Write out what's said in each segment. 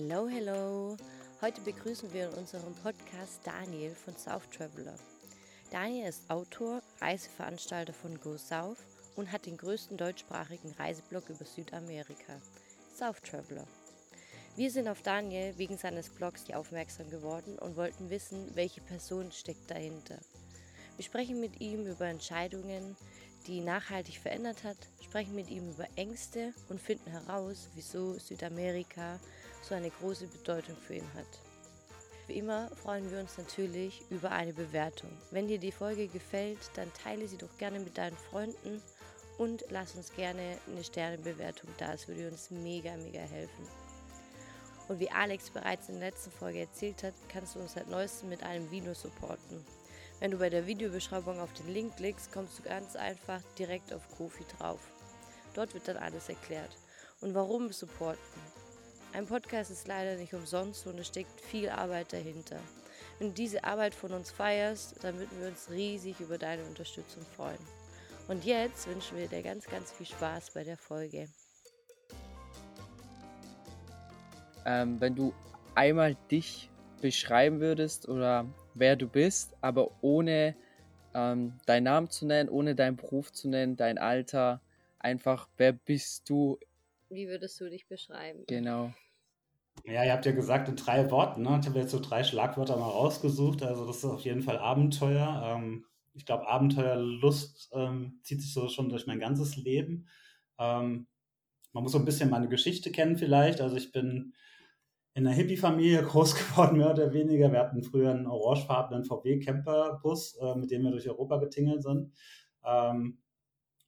Hello, hello. Heute begrüßen wir in unserem Podcast Daniel von South Traveler. Daniel ist Autor, Reiseveranstalter von Go South und hat den größten deutschsprachigen Reiseblog über Südamerika, South Traveler. Wir sind auf Daniel wegen seines Blogs aufmerksam geworden und wollten wissen, welche Person steckt dahinter. Wir sprechen mit ihm über Entscheidungen, die nachhaltig verändert hat, sprechen mit ihm über Ängste und finden heraus, wieso Südamerika so eine große Bedeutung für ihn hat. Wie immer freuen wir uns natürlich über eine Bewertung. Wenn dir die Folge gefällt, dann teile sie doch gerne mit deinen Freunden und lass uns gerne eine Sternebewertung da. Es würde uns mega, mega helfen. Und wie Alex bereits in der letzten Folge erzählt hat, kannst du uns seit neuestem mit einem Vino supporten. Wenn du bei der Videobeschreibung auf den Link klickst, kommst du ganz einfach direkt auf Kofi drauf. Dort wird dann alles erklärt. Und warum supporten? Ein Podcast ist leider nicht umsonst und es steckt viel Arbeit dahinter. Wenn du diese Arbeit von uns feierst, dann würden wir uns riesig über deine Unterstützung freuen. Und jetzt wünschen wir dir ganz, ganz viel Spaß bei der Folge. Ähm, wenn du einmal dich beschreiben würdest oder wer du bist, aber ohne ähm, deinen Namen zu nennen, ohne deinen Beruf zu nennen, dein Alter, einfach wer bist du? Wie würdest du dich beschreiben? Genau. Ja, ihr habt ja gesagt in drei Worten, ne? Ich habe jetzt so drei Schlagwörter mal rausgesucht. Also das ist auf jeden Fall Abenteuer. Ähm, ich glaube, Abenteuerlust ähm, zieht sich so schon durch mein ganzes Leben. Ähm, man muss so ein bisschen meine Geschichte kennen vielleicht. Also ich bin in einer Hippie-Familie groß geworden, mehr oder weniger. Wir hatten früher einen orangefarbenen VW-Camperbus, äh, mit dem wir durch Europa getingelt sind. Ähm,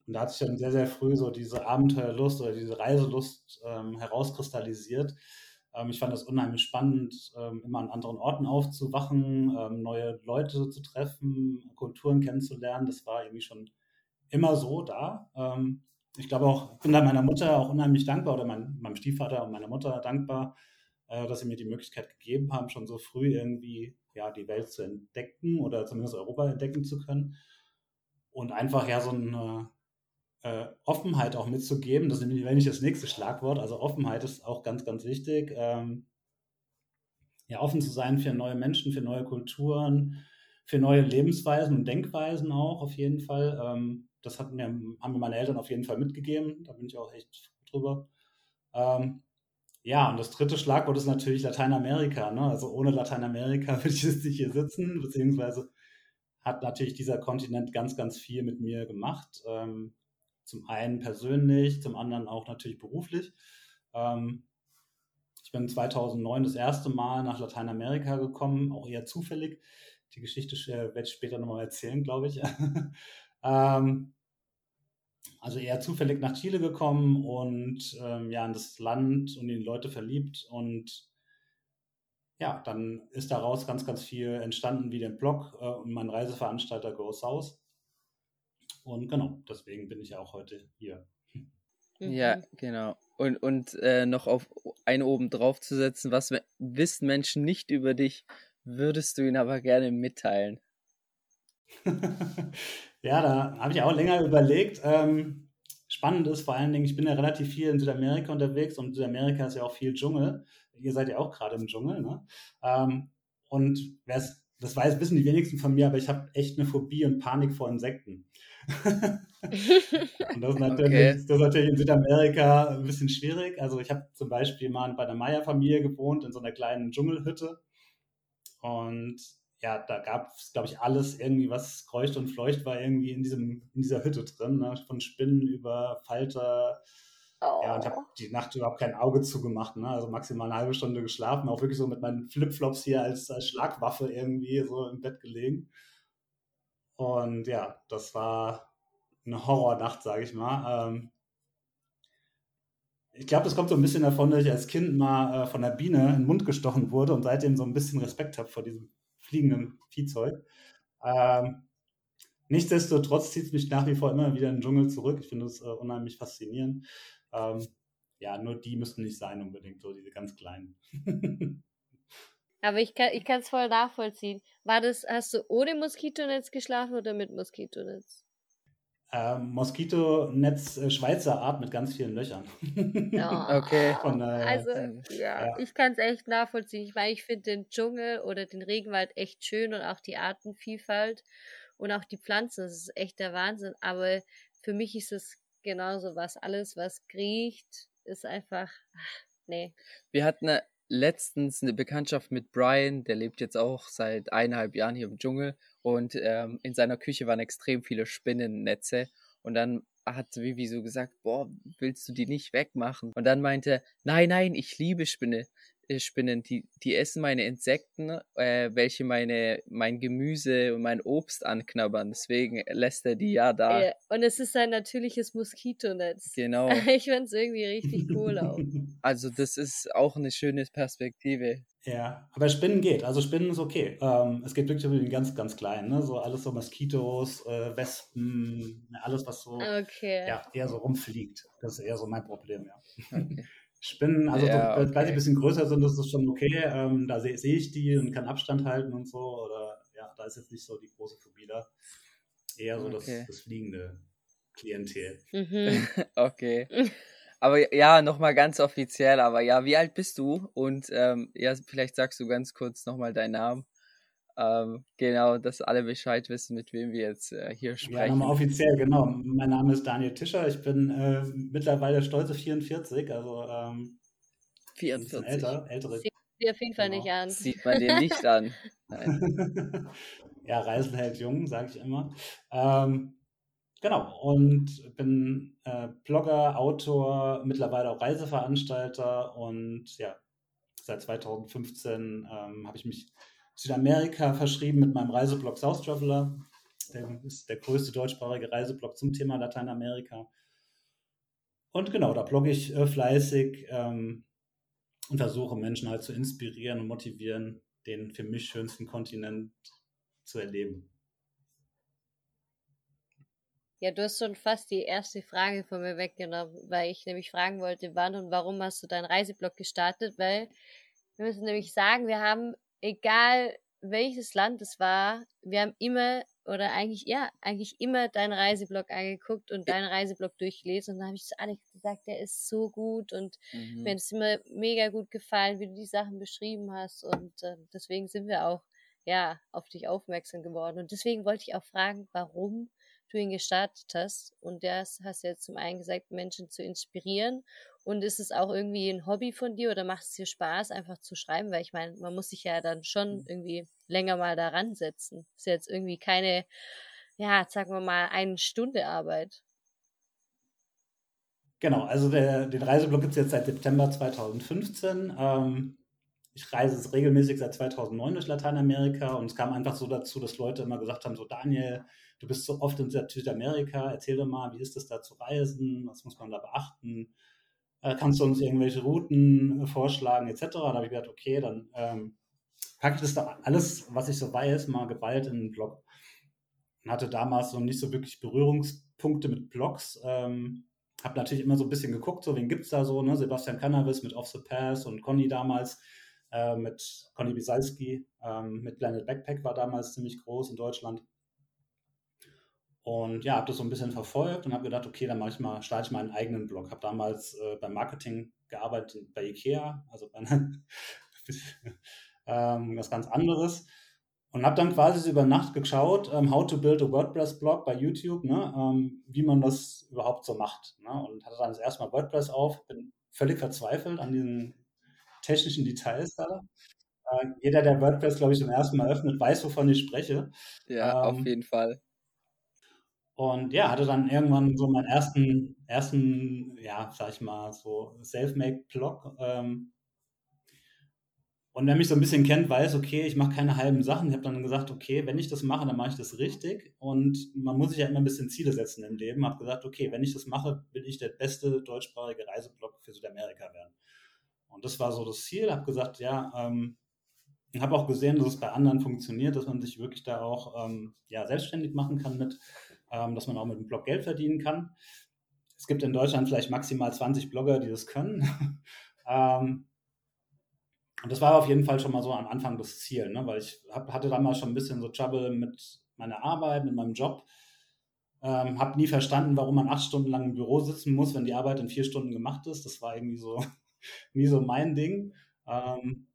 und da hat sich dann sehr, sehr früh so diese Abenteuerlust oder diese Reiselust ähm, herauskristallisiert. Ähm, ich fand das unheimlich spannend, ähm, immer an anderen Orten aufzuwachen, ähm, neue Leute zu treffen, Kulturen kennenzulernen. Das war irgendwie schon immer so da. Ähm, ich glaube auch, ich bin da meiner Mutter auch unheimlich dankbar oder mein, meinem Stiefvater und meiner Mutter dankbar, äh, dass sie mir die Möglichkeit gegeben haben, schon so früh irgendwie ja, die Welt zu entdecken oder zumindest Europa entdecken zu können. Und einfach ja so eine äh, Offenheit auch mitzugeben. Das ist nämlich, das nächste Schlagwort. Also Offenheit ist auch ganz, ganz wichtig. Ähm, ja, offen zu sein für neue Menschen, für neue Kulturen, für neue Lebensweisen und Denkweisen auch auf jeden Fall. Ähm, das hat mir, haben mir meine Eltern auf jeden Fall mitgegeben. Da bin ich auch echt drüber. Ähm, ja, und das dritte Schlagwort ist natürlich Lateinamerika. Ne? Also ohne Lateinamerika würde ich jetzt nicht hier sitzen, beziehungsweise hat natürlich dieser Kontinent ganz, ganz viel mit mir gemacht. Ähm, zum einen persönlich, zum anderen auch natürlich beruflich. Ähm, ich bin 2009 das erste Mal nach Lateinamerika gekommen, auch eher zufällig. Die Geschichte werde ich später nochmal erzählen, glaube ich. ähm, also eher zufällig nach Chile gekommen und ähm, ja in das Land und in die Leute verliebt und ja, dann ist daraus ganz, ganz viel entstanden wie den Blog äh, und mein Reiseveranstalter Go South. Und genau, deswegen bin ich ja auch heute hier. Ja, mhm. genau. Und, und äh, noch auf eine oben drauf zu setzen, was wissen Menschen nicht über dich, würdest du ihnen aber gerne mitteilen. Ja, da habe ich auch länger überlegt. Ähm, spannend ist vor allen Dingen, ich bin ja relativ viel in Südamerika unterwegs und Südamerika ist ja auch viel Dschungel. Ihr seid ja auch gerade im Dschungel, ne? Ähm, und das weiß, wissen die wenigsten von mir, aber ich habe echt eine Phobie und Panik vor Insekten. und das ist, natürlich, okay. das ist natürlich in Südamerika ein bisschen schwierig. Also ich habe zum Beispiel mal bei der Maya-Familie gewohnt in so einer kleinen Dschungelhütte. Und ja, da gab es, glaube ich, alles irgendwie, was kreucht und fleucht war irgendwie in, diesem, in dieser Hütte drin, ne? von Spinnen über Falter. Oh. Ja, und ich habe oh. die Nacht überhaupt kein Auge zugemacht, ne? also maximal eine halbe Stunde geschlafen, auch wirklich so mit meinen Flipflops hier als, als Schlagwaffe irgendwie so im Bett gelegen. Und ja, das war eine Horrornacht, sage ich mal. Ähm, ich glaube, das kommt so ein bisschen davon, dass ich als Kind mal äh, von der Biene in den Mund gestochen wurde und seitdem so ein bisschen Respekt habe vor diesem fliegenden Viehzeug. Ähm, nichtsdestotrotz zieht es mich nach wie vor immer wieder in den Dschungel zurück. Ich finde es äh, unheimlich faszinierend. Ähm, ja, nur die müssten nicht sein unbedingt, so diese ganz kleinen. Aber ich kann ich es voll nachvollziehen. War das, hast du ohne Moskitonetz geschlafen oder mit Moskitonetz? Ähm, Moskitonetz äh, Schweizer Art mit ganz vielen Löchern. Ja, Okay. Von, äh, also Ähm, ja, ja. ich kann es echt nachvollziehen. Ich meine, ich finde den Dschungel oder den Regenwald echt schön und auch die Artenvielfalt und auch die Pflanzen, das ist echt der Wahnsinn. Aber für mich ist es genauso was. Alles, was kriecht, ist einfach, ach, nee. Wir hatten äh, letztens eine Bekanntschaft mit Brian, der lebt jetzt auch seit eineinhalb Jahren hier im Dschungel und ähm, in seiner Küche waren extrem viele Spinnennetze und dann hat Vivi so gesagt, boah, willst du die nicht wegmachen? Und dann meinte, nein, nein, ich liebe Spinne, Spinnen, die, die essen meine Insekten, äh, welche meine, mein Gemüse und mein Obst anknabbern, deswegen lässt er die ja da. Äh, und es ist ein natürliches Moskitonetz. Genau, Ich finde es irgendwie richtig cool auch. also das ist auch eine schöne Perspektive. Ja, aber Spinnen geht. Also Spinnen ist okay. Ähm, es geht wirklich um den ganz, ganz kleinen, ne? So alles so Moskitos, äh, Wespen, alles, was so Okay. ja, eher so rumfliegt. Das ist eher so mein Problem, ja. Okay. Spinnen, also Ja, so, die okay. ein bisschen größer sind, ist das schon okay. Ähm, da sehe seh ich die und kann Abstand halten und so. Oder ja, da ist jetzt nicht so die große Phobie da. Eher so Okay. das, das fliegende Klientel. Mhm. Okay. Aber ja, nochmal ganz offiziell, aber ja, wie alt bist du? Und ähm, ja, vielleicht sagst du ganz kurz nochmal deinen Namen. Ähm, genau, dass alle Bescheid wissen, mit wem wir jetzt äh, hier Ja, sprechen. nochmal offiziell, genau. Mein Name ist Daniel Tischer. Ich bin äh, mittlerweile stolze 44, also ähm, ein bisschen 44. älter. Ältere. Sieht sie auf jeden Fall Genau. nicht an. Sieht man dir nicht an. Ja, Reisen hält jung, sage ich immer. Ähm, genau, und bin äh, Blogger, Autor, mittlerweile auch Reiseveranstalter und ja, seit 2015 ähm, habe ich mich Südamerika verschrieben mit meinem Reiseblog South Traveler. Der ist der größte deutschsprachige Reiseblog zum Thema Lateinamerika. Und genau, da blogge ich äh, fleißig ähm, und versuche Menschen halt zu inspirieren und motivieren, den für mich schönsten Kontinent zu erleben. Ja, du hast schon fast die erste Frage von mir weggenommen, weil ich nämlich fragen wollte, wann und warum hast du deinen Reiseblog gestartet, weil wir müssen nämlich sagen, wir haben, egal welches Land es war, wir haben immer oder eigentlich, ja, eigentlich immer deinen Reiseblog angeguckt und deinen Reiseblog durchgelesen. Und dann habe ich zu Alex gesagt, der ist so gut und Mhm. mir hat es immer mega gut gefallen, wie du die Sachen beschrieben hast. Und äh, deswegen sind wir auch, ja, auf dich aufmerksam geworden. Und deswegen wollte ich auch fragen, warum du ihn gestartet hast. Und das hast du jetzt zum einen gesagt, Menschen zu inspirieren. Und ist es auch irgendwie ein Hobby von dir oder macht es dir Spaß, einfach zu schreiben? Weil ich meine, man muss sich ja dann schon irgendwie länger mal daran setzen. Ist ja jetzt irgendwie keine, ja, sagen wir mal, eine Stunde Arbeit. Genau, also der, den Reiseblog gibt es jetzt seit September 2015. Ähm, ich reise jetzt regelmäßig seit 2009 durch Lateinamerika und es kam einfach so dazu, dass Leute immer gesagt haben, so Daniel, du bist so oft in Südamerika, erzähl doch mal, wie ist es da zu reisen, was muss man da beachten, äh, kannst du uns irgendwelche Routen äh, vorschlagen etc. Da habe ich gedacht, okay, dann ähm, packe ich das da alles, was ich so weiß, mal geballt in einen Blog. Und hatte damals noch nicht so wirklich Berührungspunkte mit Blogs. Ähm, habe natürlich immer so ein bisschen geguckt, so wen gibt es da so, ne? Sebastian Cannabis mit Off the Pass und Conny damals, äh, mit Conny Bisalski, ähm, mit Planet Backpack war damals ziemlich groß in Deutschland. Und ja, habe das so ein bisschen verfolgt und habe gedacht, okay, dann mache ich mal, starte ich mal einen eigenen Blog. Habe damals äh, beim Marketing gearbeitet bei IKEA, also bei ähm, was ganz anderes. Und habe dann quasi so über Nacht geschaut, ähm, how to build a WordPress-Blog bei YouTube, ne, ähm, wie man das überhaupt so macht. Ne, und hatte dann das erste Mal WordPress auf, bin völlig verzweifelt an diesen technischen Details da. Äh, jeder, der WordPress, glaube ich, zum ersten Mal öffnet, weiß, wovon ich spreche. Ja, auf Ähm, jeden Fall. Und ja, hatte dann irgendwann so meinen ersten, ersten, ja, sag ich mal, so Selfmade-Blog. Ähm, und wer mich so ein bisschen kennt, weiß, okay, ich mache keine halben Sachen. Ich habe dann gesagt, okay, wenn ich das mache, dann mache ich das richtig. Und man muss sich ja immer ein bisschen Ziele setzen im Leben. Habe gesagt, okay, wenn ich das mache, will ich der beste deutschsprachige Reiseblog für Südamerika werden. Und das war so das Ziel. Habe gesagt, ja, ähm, habe auch gesehen, dass es bei anderen funktioniert, dass man sich wirklich da auch ähm, ja, selbstständig machen kann mit, ähm, dass man auch mit dem Blog Geld verdienen kann. Es gibt in Deutschland vielleicht maximal 20 Blogger, die das können. ähm, und das war auf jeden Fall schon mal so am Anfang das Ziel, ne? weil ich hab, hatte damals schon ein bisschen so Trouble mit meiner Arbeit, mit meinem Job. Ähm, habe nie verstanden, warum man acht Stunden lang im Büro sitzen muss, wenn die Arbeit in vier Stunden gemacht ist. Das war irgendwie so, nie so mein Ding. Ähm,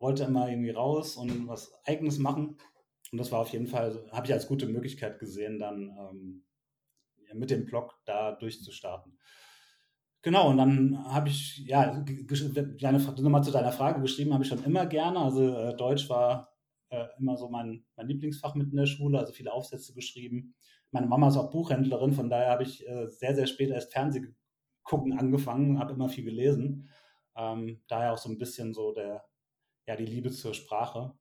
wollte immer irgendwie raus und was Eigenes machen. Und das war auf jeden Fall, habe ich als gute Möglichkeit gesehen, dann ähm, mit dem Blog da durchzustarten. Genau, und dann habe ich, ja, deine, nochmal zu deiner Frage geschrieben, habe ich schon immer gerne. Also äh, Deutsch war äh, immer so mein, mein Lieblingsfach mit in der Schule, also viele Aufsätze geschrieben. Meine Mama ist auch Buchhändlerin, von daher habe ich äh, sehr, sehr spät erst Fernseh gucken angefangen, habe immer viel gelesen. Ähm, daher auch so ein bisschen so der, ja, die Liebe zur Sprache.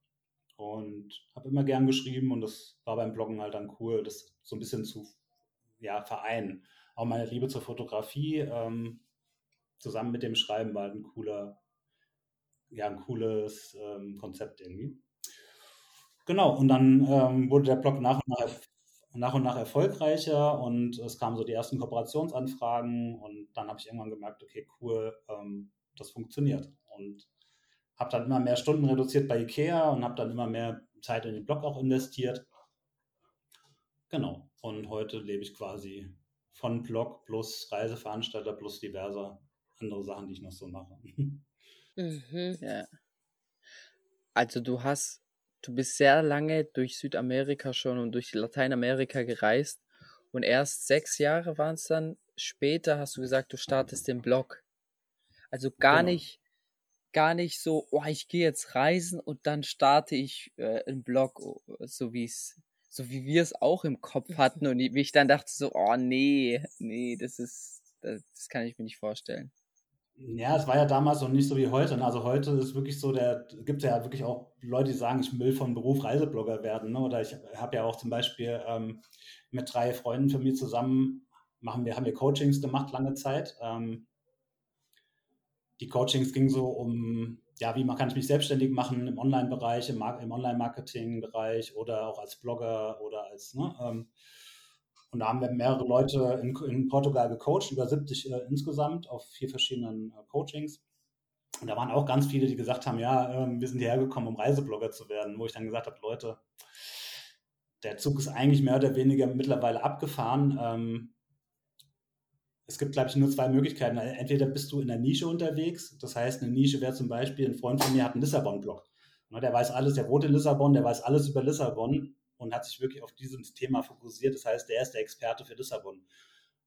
Und habe immer gern geschrieben und das war beim Bloggen halt dann cool, das so ein bisschen zu ja, vereinen. Auch meine Liebe zur Fotografie ähm, zusammen mit dem Schreiben war halt ein cooler, ja, ein cooles ähm, Konzept irgendwie. Genau, und dann ähm, wurde der Blog nach und nach, nach und nach erfolgreicher und es kamen so die ersten Kooperationsanfragen und dann habe ich irgendwann gemerkt, okay, cool, ähm, das funktioniert. Und habe dann immer mehr Stunden reduziert bei IKEA und habe dann immer mehr Zeit in den Blog auch investiert. Genau. Und heute lebe ich quasi von Blog plus Reiseveranstalter plus diverse andere Sachen, die ich noch so mache. Mhm. Ja. Also du hast, du bist sehr lange durch Südamerika schon und durch Lateinamerika gereist und erst sechs Jahre waren es dann später, hast du gesagt, du startest den Blog. Also gar genau. nicht, gar nicht so, oh, ich gehe jetzt reisen und dann starte ich äh, einen Blog, so wie es so wie wir es auch im Kopf hatten und wie ich dann dachte so, oh nee, nee, das ist, das, das kann ich mir nicht vorstellen. Ja, es war ja damals noch nicht so wie heute. Ne? Also heute ist wirklich so, der gibt ja wirklich auch Leute, die sagen, ich will von Beruf Reiseblogger werden. Ne? Oder ich habe ja auch zum Beispiel ähm, mit drei Freunden von mir zusammen machen wir, haben wir Coachings gemacht lange Zeit. Ähm, die Coachings gingen so um ja, wie man kann ich mich selbstständig machen im Online-Bereich, im, im Online-Marketing-Bereich oder auch als Blogger oder als, ne, ähm, und da haben wir mehrere Leute in, in Portugal gecoacht, über 70 äh, insgesamt auf vier verschiedenen äh, Coachings. Und da waren auch ganz viele, die gesagt haben, ja, äh, wir sind hierher gekommen, um Reiseblogger zu werden, wo ich dann gesagt habe, Leute, der Zug ist eigentlich mehr oder weniger mittlerweile abgefahren. Ähm, es gibt, glaube ich, nur zwei Möglichkeiten. Entweder bist du in der Nische unterwegs, das heißt, eine Nische wäre zum Beispiel, ein Freund von mir hat einen Lissabon-Blog. Der weiß alles, der wohnt in Lissabon, der weiß alles über Lissabon und hat sich wirklich auf dieses Thema fokussiert. Das heißt, der ist der Experte für Lissabon.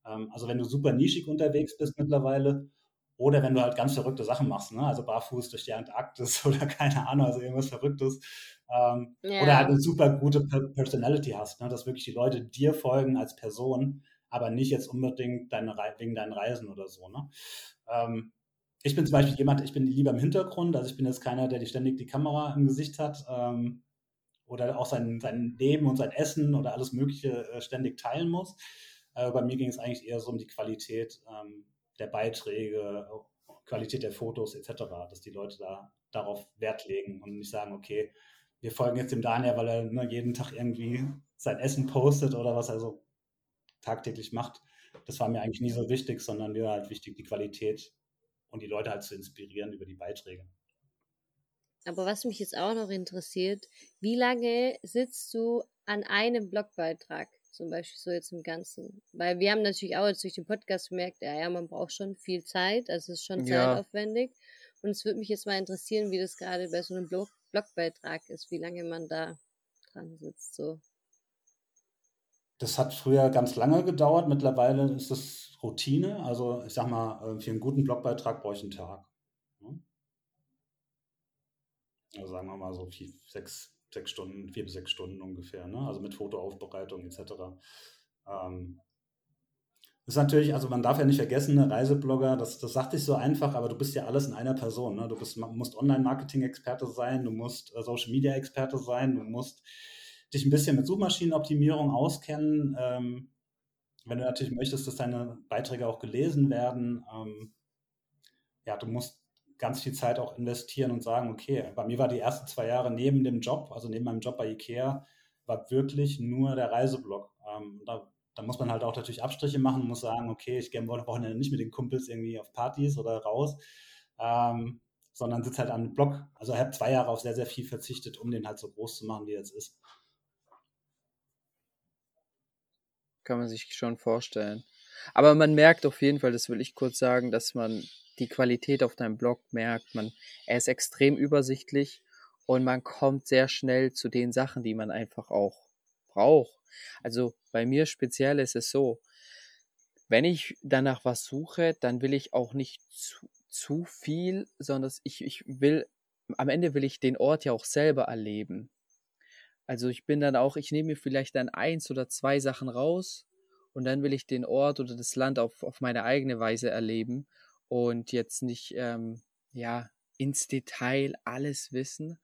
Ähm, also wenn du super nischig unterwegs bist mittlerweile oder wenn du halt ganz verrückte Sachen machst, ne? also barfuß durch die Antarktis oder keine Ahnung, also irgendwas Verrücktes. Ähm, ja. Oder halt eine super gute Personality hast, ne? dass wirklich die Leute dir folgen als Person aber nicht jetzt unbedingt deine, wegen deinen Reisen oder so. Ne? Ähm, ich bin zum Beispiel jemand, ich bin lieber im Hintergrund, also ich bin jetzt keiner, der die ständig die Kamera im Gesicht hat ähm, oder auch sein, sein Leben und sein Essen oder alles Mögliche äh, ständig teilen muss. Äh, bei mir ging es eigentlich eher so um die Qualität ähm, der Beiträge, Qualität der Fotos etc., dass die Leute da darauf Wert legen und nicht sagen, okay, wir folgen jetzt dem Daniel, weil er ne, jeden Tag irgendwie sein Essen postet oder was er so tagtäglich macht, das war mir eigentlich nie so wichtig, sondern mir war halt wichtig, die Qualität und die Leute halt zu inspirieren über die Beiträge. Aber was mich jetzt auch noch interessiert, wie lange sitzt du an einem Blogbeitrag? Zum Beispiel so jetzt im Ganzen. Weil wir haben natürlich auch jetzt durch den Podcast gemerkt, ja, ja, man braucht schon viel Zeit, also es ist schon ja. zeitaufwendig. Und es würde mich jetzt mal interessieren, wie das gerade bei so einem Blog Blogbeitrag ist, wie lange man da dran sitzt. So. Das hat früher ganz lange gedauert. Mittlerweile ist das Routine. Also ich sag mal, äh, für einen guten Blogbeitrag brauche ich einen Tag. Also sagen wir mal so vier, sechs, sechs Stunden, vier bis sechs Stunden ungefähr. Ne? Also mit Fotoaufbereitung etc. Ähm, ist natürlich, also man darf ja nicht vergessen, eine Reiseblogger, das, das sagt sich so einfach, aber du bist ja alles in einer Person. Ne? Du bist, musst Online-Marketing-Experte sein, du musst äh, Social-Media-Experte sein, du musst dich ein bisschen mit Suchmaschinenoptimierung auskennen. Ähm, wenn du natürlich möchtest, dass deine Beiträge auch gelesen werden, ähm, ja, du musst ganz viel Zeit auch investieren und sagen, okay, bei mir war die ersten zwei Jahre neben dem Job, also neben meinem Job bei IKEA, war wirklich nur der Reiseblog. Ähm, da, da, muss man halt auch natürlich Abstriche machen, muss sagen, okay, ich gehe am Wochenende nicht mit den Kumpels irgendwie auf Partys oder raus, ähm, sondern sitze halt am Blog. Also ich habe zwei Jahre auf sehr, sehr viel verzichtet, um den halt so groß zu machen, wie er jetzt ist. Kann man sich schon vorstellen. Aber man merkt auf jeden Fall, das will ich kurz sagen, dass man die Qualität auf deinem Blog merkt. Man, er ist extrem übersichtlich und man kommt sehr schnell zu den Sachen, die man einfach auch braucht. Also bei mir speziell ist es so, wenn ich danach was suche, dann will ich auch nicht zu, zu viel, sondern ich, ich will, am Ende will ich den Ort ja auch selber erleben. Also ich bin dann auch, ich nehme mir vielleicht dann eins oder zwei Sachen raus und dann will ich den Ort oder das Land auf, auf meine eigene Weise erleben und jetzt nicht, ähm, ja, ins Detail alles wissen.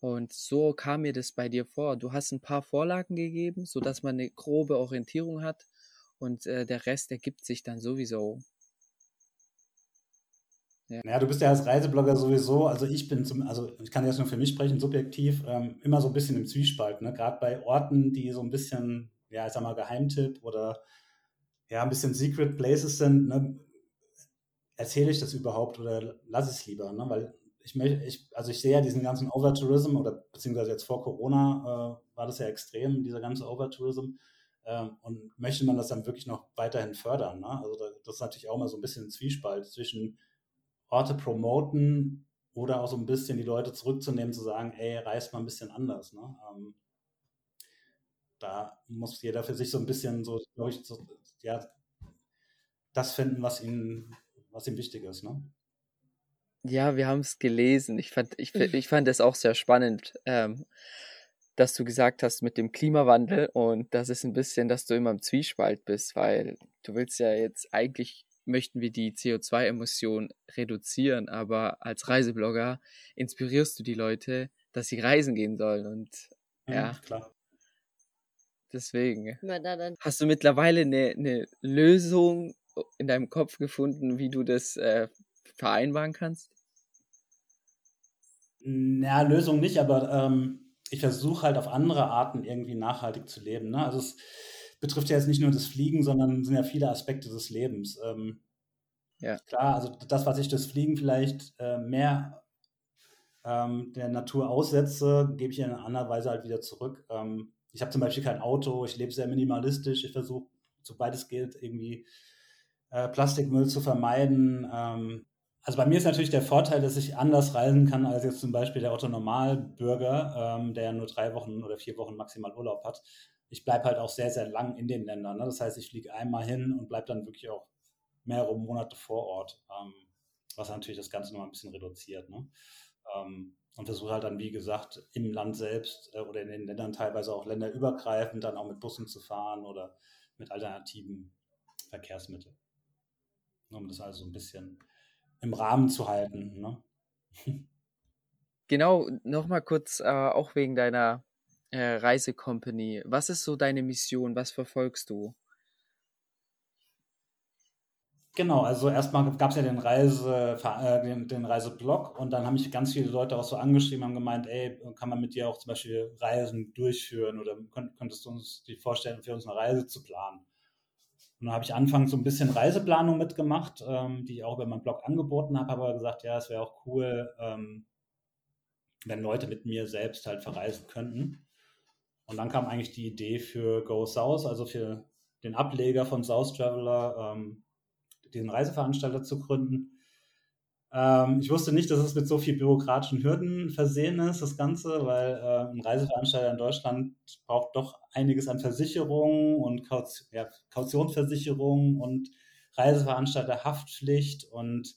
Und so kam mir das bei dir vor. Du hast ein paar Vorlagen gegeben, sodass man eine grobe Orientierung hat und äh, der Rest ergibt sich dann sowieso. Ja. Naja, du bist ja als Reiseblogger sowieso, also ich bin zum, also ich kann jetzt nur für mich sprechen, subjektiv, ähm, immer so ein bisschen im Zwiespalt, ne? Gerade bei Orten, die so ein bisschen, ja, ich sag mal, Geheimtipp oder ja, ein bisschen Secret Places sind, ne? erzähle ich das überhaupt oder lasse ich es lieber, ne? Weil ich möchte, ich, also ich sehe ja diesen ganzen Overtourism oder beziehungsweise jetzt vor Corona äh, war das ja extrem, dieser ganze Overtourism. Ähm, und möchte man das dann wirklich noch weiterhin fördern? Ne? Also das ist natürlich auch mal so ein bisschen ein Zwiespalt zwischen Orte promoten oder auch so ein bisschen die Leute zurückzunehmen, zu sagen, ey, reist mal ein bisschen anders. Ne? Ähm, da muss jeder für sich so ein bisschen so, ich, so, ja, das finden, was ihm, was ihm wichtig ist. Ne? Ja, wir haben es gelesen. Ich fand, ich, ich fand das auch sehr spannend. Ähm, dass du gesagt hast mit dem Klimawandel und das ist ein bisschen, dass du immer im Zwiespalt bist, weil du willst ja jetzt eigentlich möchten wir die CO2-Emissionen reduzieren, aber als Reiseblogger inspirierst du die Leute, dass sie reisen gehen sollen und ja, ja klar. Deswegen. Hast du mittlerweile eine, eine Lösung in deinem Kopf gefunden, wie du das äh, vereinbaren kannst? Na, Lösung nicht, aber ähm, ich versuche halt auf andere Arten irgendwie nachhaltig zu leben. Ne? Also es betrifft ja jetzt nicht nur das Fliegen, sondern sind ja viele Aspekte des Lebens. Ähm, ja. Klar, also das, was ich das Fliegen vielleicht äh, mehr ähm, der Natur aussetze, gebe ich in einer anderen Weise halt wieder zurück. Ähm, ich habe zum Beispiel kein Auto, ich lebe sehr minimalistisch, ich versuche, sobald es geht, irgendwie äh, Plastikmüll zu vermeiden. Ähm, also bei mir ist natürlich der Vorteil, dass ich anders reisen kann als jetzt zum Beispiel der Otto Normalbürger, ähm, der nur drei Wochen oder vier Wochen maximal Urlaub hat. Ich bleibe halt auch sehr, sehr lang in den Ländern. Ne? Das heißt, ich fliege einmal hin und bleibe dann wirklich auch mehrere Monate vor Ort, ähm, was natürlich das Ganze nochmal ein bisschen reduziert. Ne? Ähm, und versuche halt dann, wie gesagt, im Land selbst äh, oder in den Ländern teilweise auch länderübergreifend dann auch mit Bussen zu fahren oder mit alternativen Verkehrsmitteln. Um das also ein bisschen im Rahmen zu halten. Ne? Genau, nochmal kurz, äh, auch wegen deiner äh, Reisecompany. Was ist so deine Mission? Was verfolgst du? Genau, also erstmal gab es ja den, Reise, äh, den, den Reiseblog und dann haben mich ganz viele Leute auch so angeschrieben, haben gemeint, ey, kann man mit dir auch zum Beispiel Reisen durchführen oder könntest du uns die vorstellen, für uns eine Reise zu planen? Und dann habe ich anfangs so ein bisschen Reiseplanung mitgemacht, ähm, die ich auch über meinen Blog angeboten habe, aber gesagt, ja, es wäre auch cool, ähm, wenn Leute mit mir selbst halt verreisen könnten. Und dann kam eigentlich die Idee für Go South, also für den Ableger von South Traveler, ähm, diesen Reiseveranstalter zu gründen. Ähm, ich wusste nicht, dass es mit so viel bürokratischen Hürden versehen ist, das Ganze, weil äh, ein Reiseveranstalter in Deutschland braucht doch einiges an Versicherungen und Kaut ja, Kautionsversicherungen und Reiseveranstalterhaftpflicht und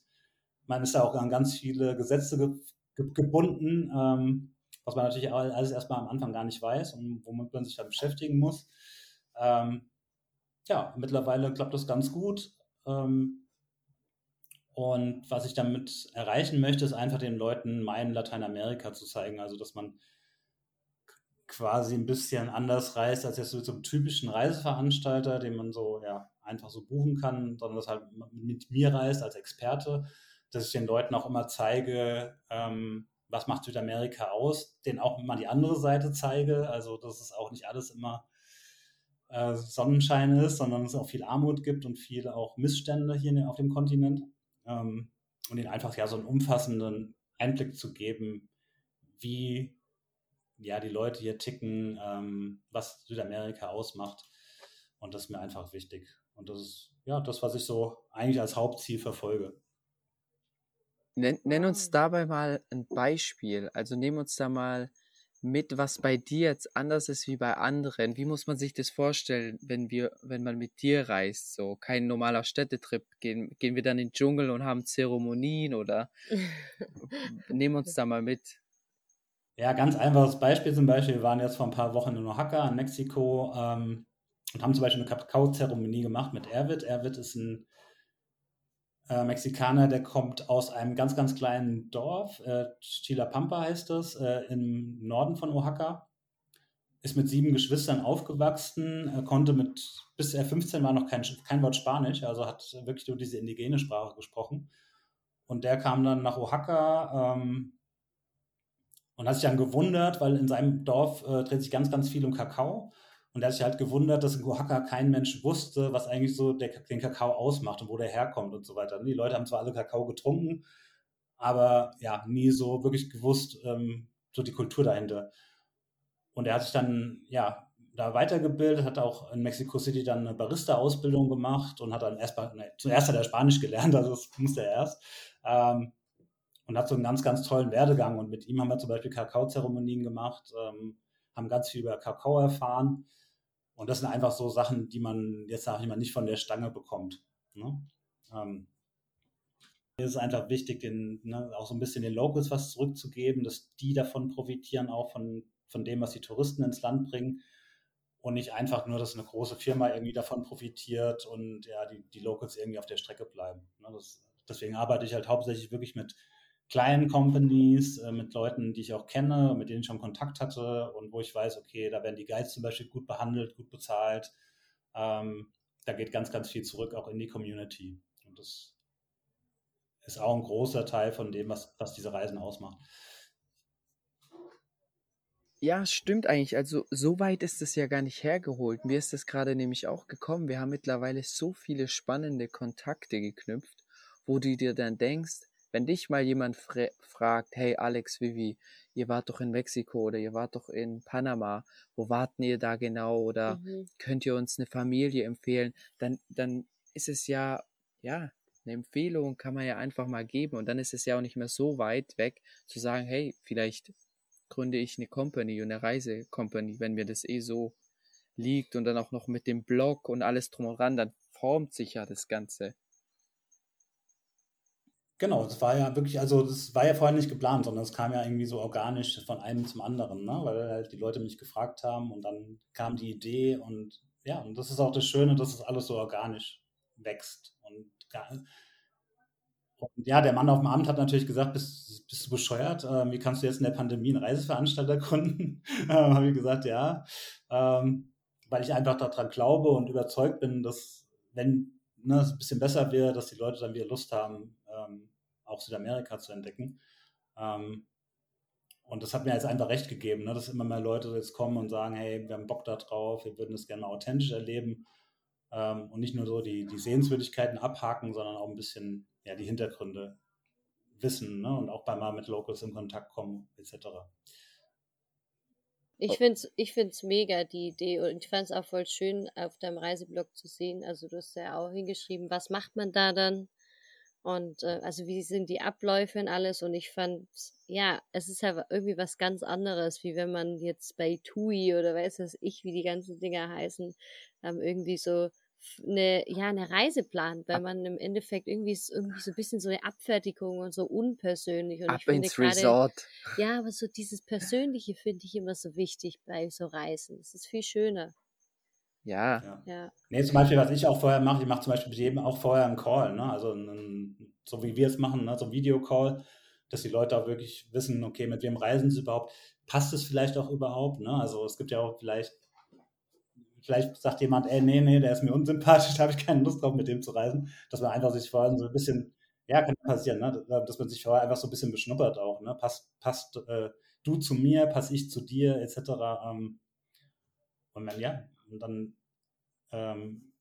man ist da auch an ganz viele Gesetze ge ge gebunden, ähm, was man natürlich alles erstmal am Anfang gar nicht weiß und womit man sich dann beschäftigen muss. Ähm, ja, mittlerweile klappt das ganz gut. Ähm, und was ich damit erreichen möchte, ist einfach den Leuten mein Lateinamerika zu zeigen. Also, dass man quasi ein bisschen anders reist als jetzt so zum typischen Reiseveranstalter, den man so ja einfach so buchen kann, sondern dass halt mit mir reist als Experte, dass ich den Leuten auch immer zeige, ähm, was macht Südamerika aus, denen auch immer die andere Seite zeige. Also, dass es auch nicht alles immer äh, Sonnenschein ist, sondern es auch viel Armut gibt und viele auch Missstände hier auf dem Kontinent ähm, und ihnen einfach ja so einen umfassenden Einblick zu geben, wie ja die Leute hier ticken, ähm, was Südamerika ausmacht. Und das ist mir einfach wichtig. Und das ist ja das, was ich so eigentlich als Hauptziel verfolge. Nenn, nenn uns dabei mal ein Beispiel. Also nehmen uns da mal mit, was bei dir jetzt anders ist wie bei anderen. Wie muss man sich das vorstellen, wenn wir, wenn man mit dir reist? So kein normaler Städtetrip. Gehen, gehen wir dann in den Dschungel und haben Zeremonien oder nehmen uns da mal mit. Ja, ganz einfaches Beispiel zum Beispiel. Wir waren jetzt vor ein paar Wochen in Oaxaca in Mexiko ähm, und haben zum Beispiel eine Kakao-Zeremonie gemacht mit Erwit. Erwit ist ein äh, Mexikaner, der kommt aus einem ganz, ganz kleinen Dorf, äh, Chilapampa heißt das, äh, im Norden von Oaxaca. Ist mit sieben Geschwistern aufgewachsen, äh, konnte mit, bis er 15 war, noch kein, kein Wort Spanisch, also hat wirklich nur diese indigene Sprache gesprochen. Und der kam dann nach Oaxaca ähm, und hat sich dann gewundert, weil in seinem Dorf äh, dreht sich ganz, ganz viel um Kakao. Und er hat sich halt gewundert, dass in Oaxaca kein Mensch wusste, was eigentlich so der, den Kakao ausmacht und wo der herkommt und so weiter. Die Leute haben zwar alle Kakao getrunken, aber ja, nie so wirklich gewusst, ähm, so die Kultur dahinter. Und er hat sich dann, ja, da weitergebildet, hat auch in Mexico City dann eine Barista-Ausbildung gemacht und hat dann erst ne, zuerst hat er Spanisch gelernt, also das musste er erst. Ähm, und hat so einen ganz, ganz tollen Werdegang. Und mit ihm haben wir zum Beispiel Kakaozeremonien gemacht, ähm, haben ganz viel über Kakao erfahren. Und das sind einfach so Sachen, die man jetzt, sage ich mal, nicht von der Stange bekommt. Ne? Ähm, es ist einfach wichtig, den, ne, auch so ein bisschen den Locals was zurückzugeben, dass die davon profitieren, auch von, von dem, was die Touristen ins Land bringen. Und nicht einfach nur, dass eine große Firma irgendwie davon profitiert und ja, die, die Locals irgendwie auf der Strecke bleiben. Ne? Das, deswegen arbeite ich halt hauptsächlich wirklich mit kleinen Companies, äh, mit Leuten, die ich auch kenne, mit denen ich schon Kontakt hatte und wo ich weiß, okay, da werden die Guides zum Beispiel gut behandelt, gut bezahlt. Ähm, da geht ganz, ganz viel zurück auch in die Community. Und das ist auch ein großer Teil von dem, was, was diese Reisen ausmacht. Ja, stimmt eigentlich. Also so weit ist es ja gar nicht hergeholt. Mir ist es gerade nämlich auch gekommen. Wir haben mittlerweile so viele spannende Kontakte geknüpft, wo du dir dann denkst, wenn dich mal jemand fragt, hey Alex, Vivi, ihr wart doch in Mexiko oder ihr wart doch in Panama, wo warten ihr da genau oder mhm. könnt ihr uns eine Familie empfehlen, dann, dann ist es ja, ja, eine Empfehlung kann man ja einfach mal geben und dann ist es ja auch nicht mehr so weit weg zu sagen, hey, vielleicht gründe ich eine Company, eine Reisecompany, wenn mir das eh so liegt und dann auch noch mit dem Blog und alles drum und dran, dann formt sich ja das Ganze. Genau, das war ja wirklich, also das war ja vorher nicht geplant, sondern es kam ja irgendwie so organisch von einem zum anderen, ne? weil halt die Leute mich gefragt haben und dann kam die Idee und ja, und das ist auch das Schöne, dass es alles so organisch wächst. Und, und ja, der Mann auf dem Amt hat natürlich gesagt, bist, bist du bescheuert? Ähm, wie kannst du jetzt in der Pandemie einen Reiseveranstalter gründen? ähm, Habe ich gesagt, ja, ähm, weil ich einfach daran glaube und überzeugt bin, dass wenn ne, es ein bisschen besser wäre, dass die Leute dann wieder Lust haben, auch Südamerika zu entdecken. Ähm, und das hat mir jetzt einfach recht gegeben, ne, dass immer mehr Leute jetzt kommen und sagen, hey, wir haben Bock da drauf, wir würden das gerne mal authentisch erleben ähm, und nicht nur so die, die Sehenswürdigkeiten abhaken, sondern auch ein bisschen ja, die Hintergründe wissen ne, und auch bei mal mit Locals in Kontakt kommen etc. Ich finde es ich find's mega, die Idee. Und ich fand es auch voll schön, auf deinem Reiseblog zu sehen. Also du hast ja auch hingeschrieben, was macht man da dann? Und äh, also wie sind die Abläufe und alles. Und ich fand, ja, es ist ja irgendwie was ganz anderes, wie wenn man jetzt bei TUI oder weiß was ich, wie die ganzen Dinger heißen, ähm, irgendwie so eine, ja, eine Reise plant, weil man im Endeffekt irgendwie, ist irgendwie so ein bisschen so eine Abfertigung und so unpersönlich. Und Ab ich finde ins grade, Resort. Ja, aber so dieses Persönliche finde ich immer so wichtig bei so Reisen. Es ist viel schöner. Ja. ja. ja. Nee, zum Beispiel, was ich auch vorher mache, ich mache zum Beispiel mit jedem auch vorher einen Call, ne? Also ein, so wie wir es machen, ne? so ein Videocall, dass die Leute auch wirklich wissen, okay, mit wem reisen sie überhaupt, passt es vielleicht auch überhaupt, ne? Also es gibt ja auch vielleicht, vielleicht sagt jemand, ey, nee, nee, der ist mir unsympathisch, da habe ich keine Lust drauf, mit dem zu reisen, dass man einfach sich vorher so ein bisschen, ja, kann passieren, ne? Dass man sich vorher einfach so ein bisschen beschnuppert auch, ne? Passt, passt äh, du zu mir, passe ich zu dir, etc. Ähm, und dann, ja, und dann ähm,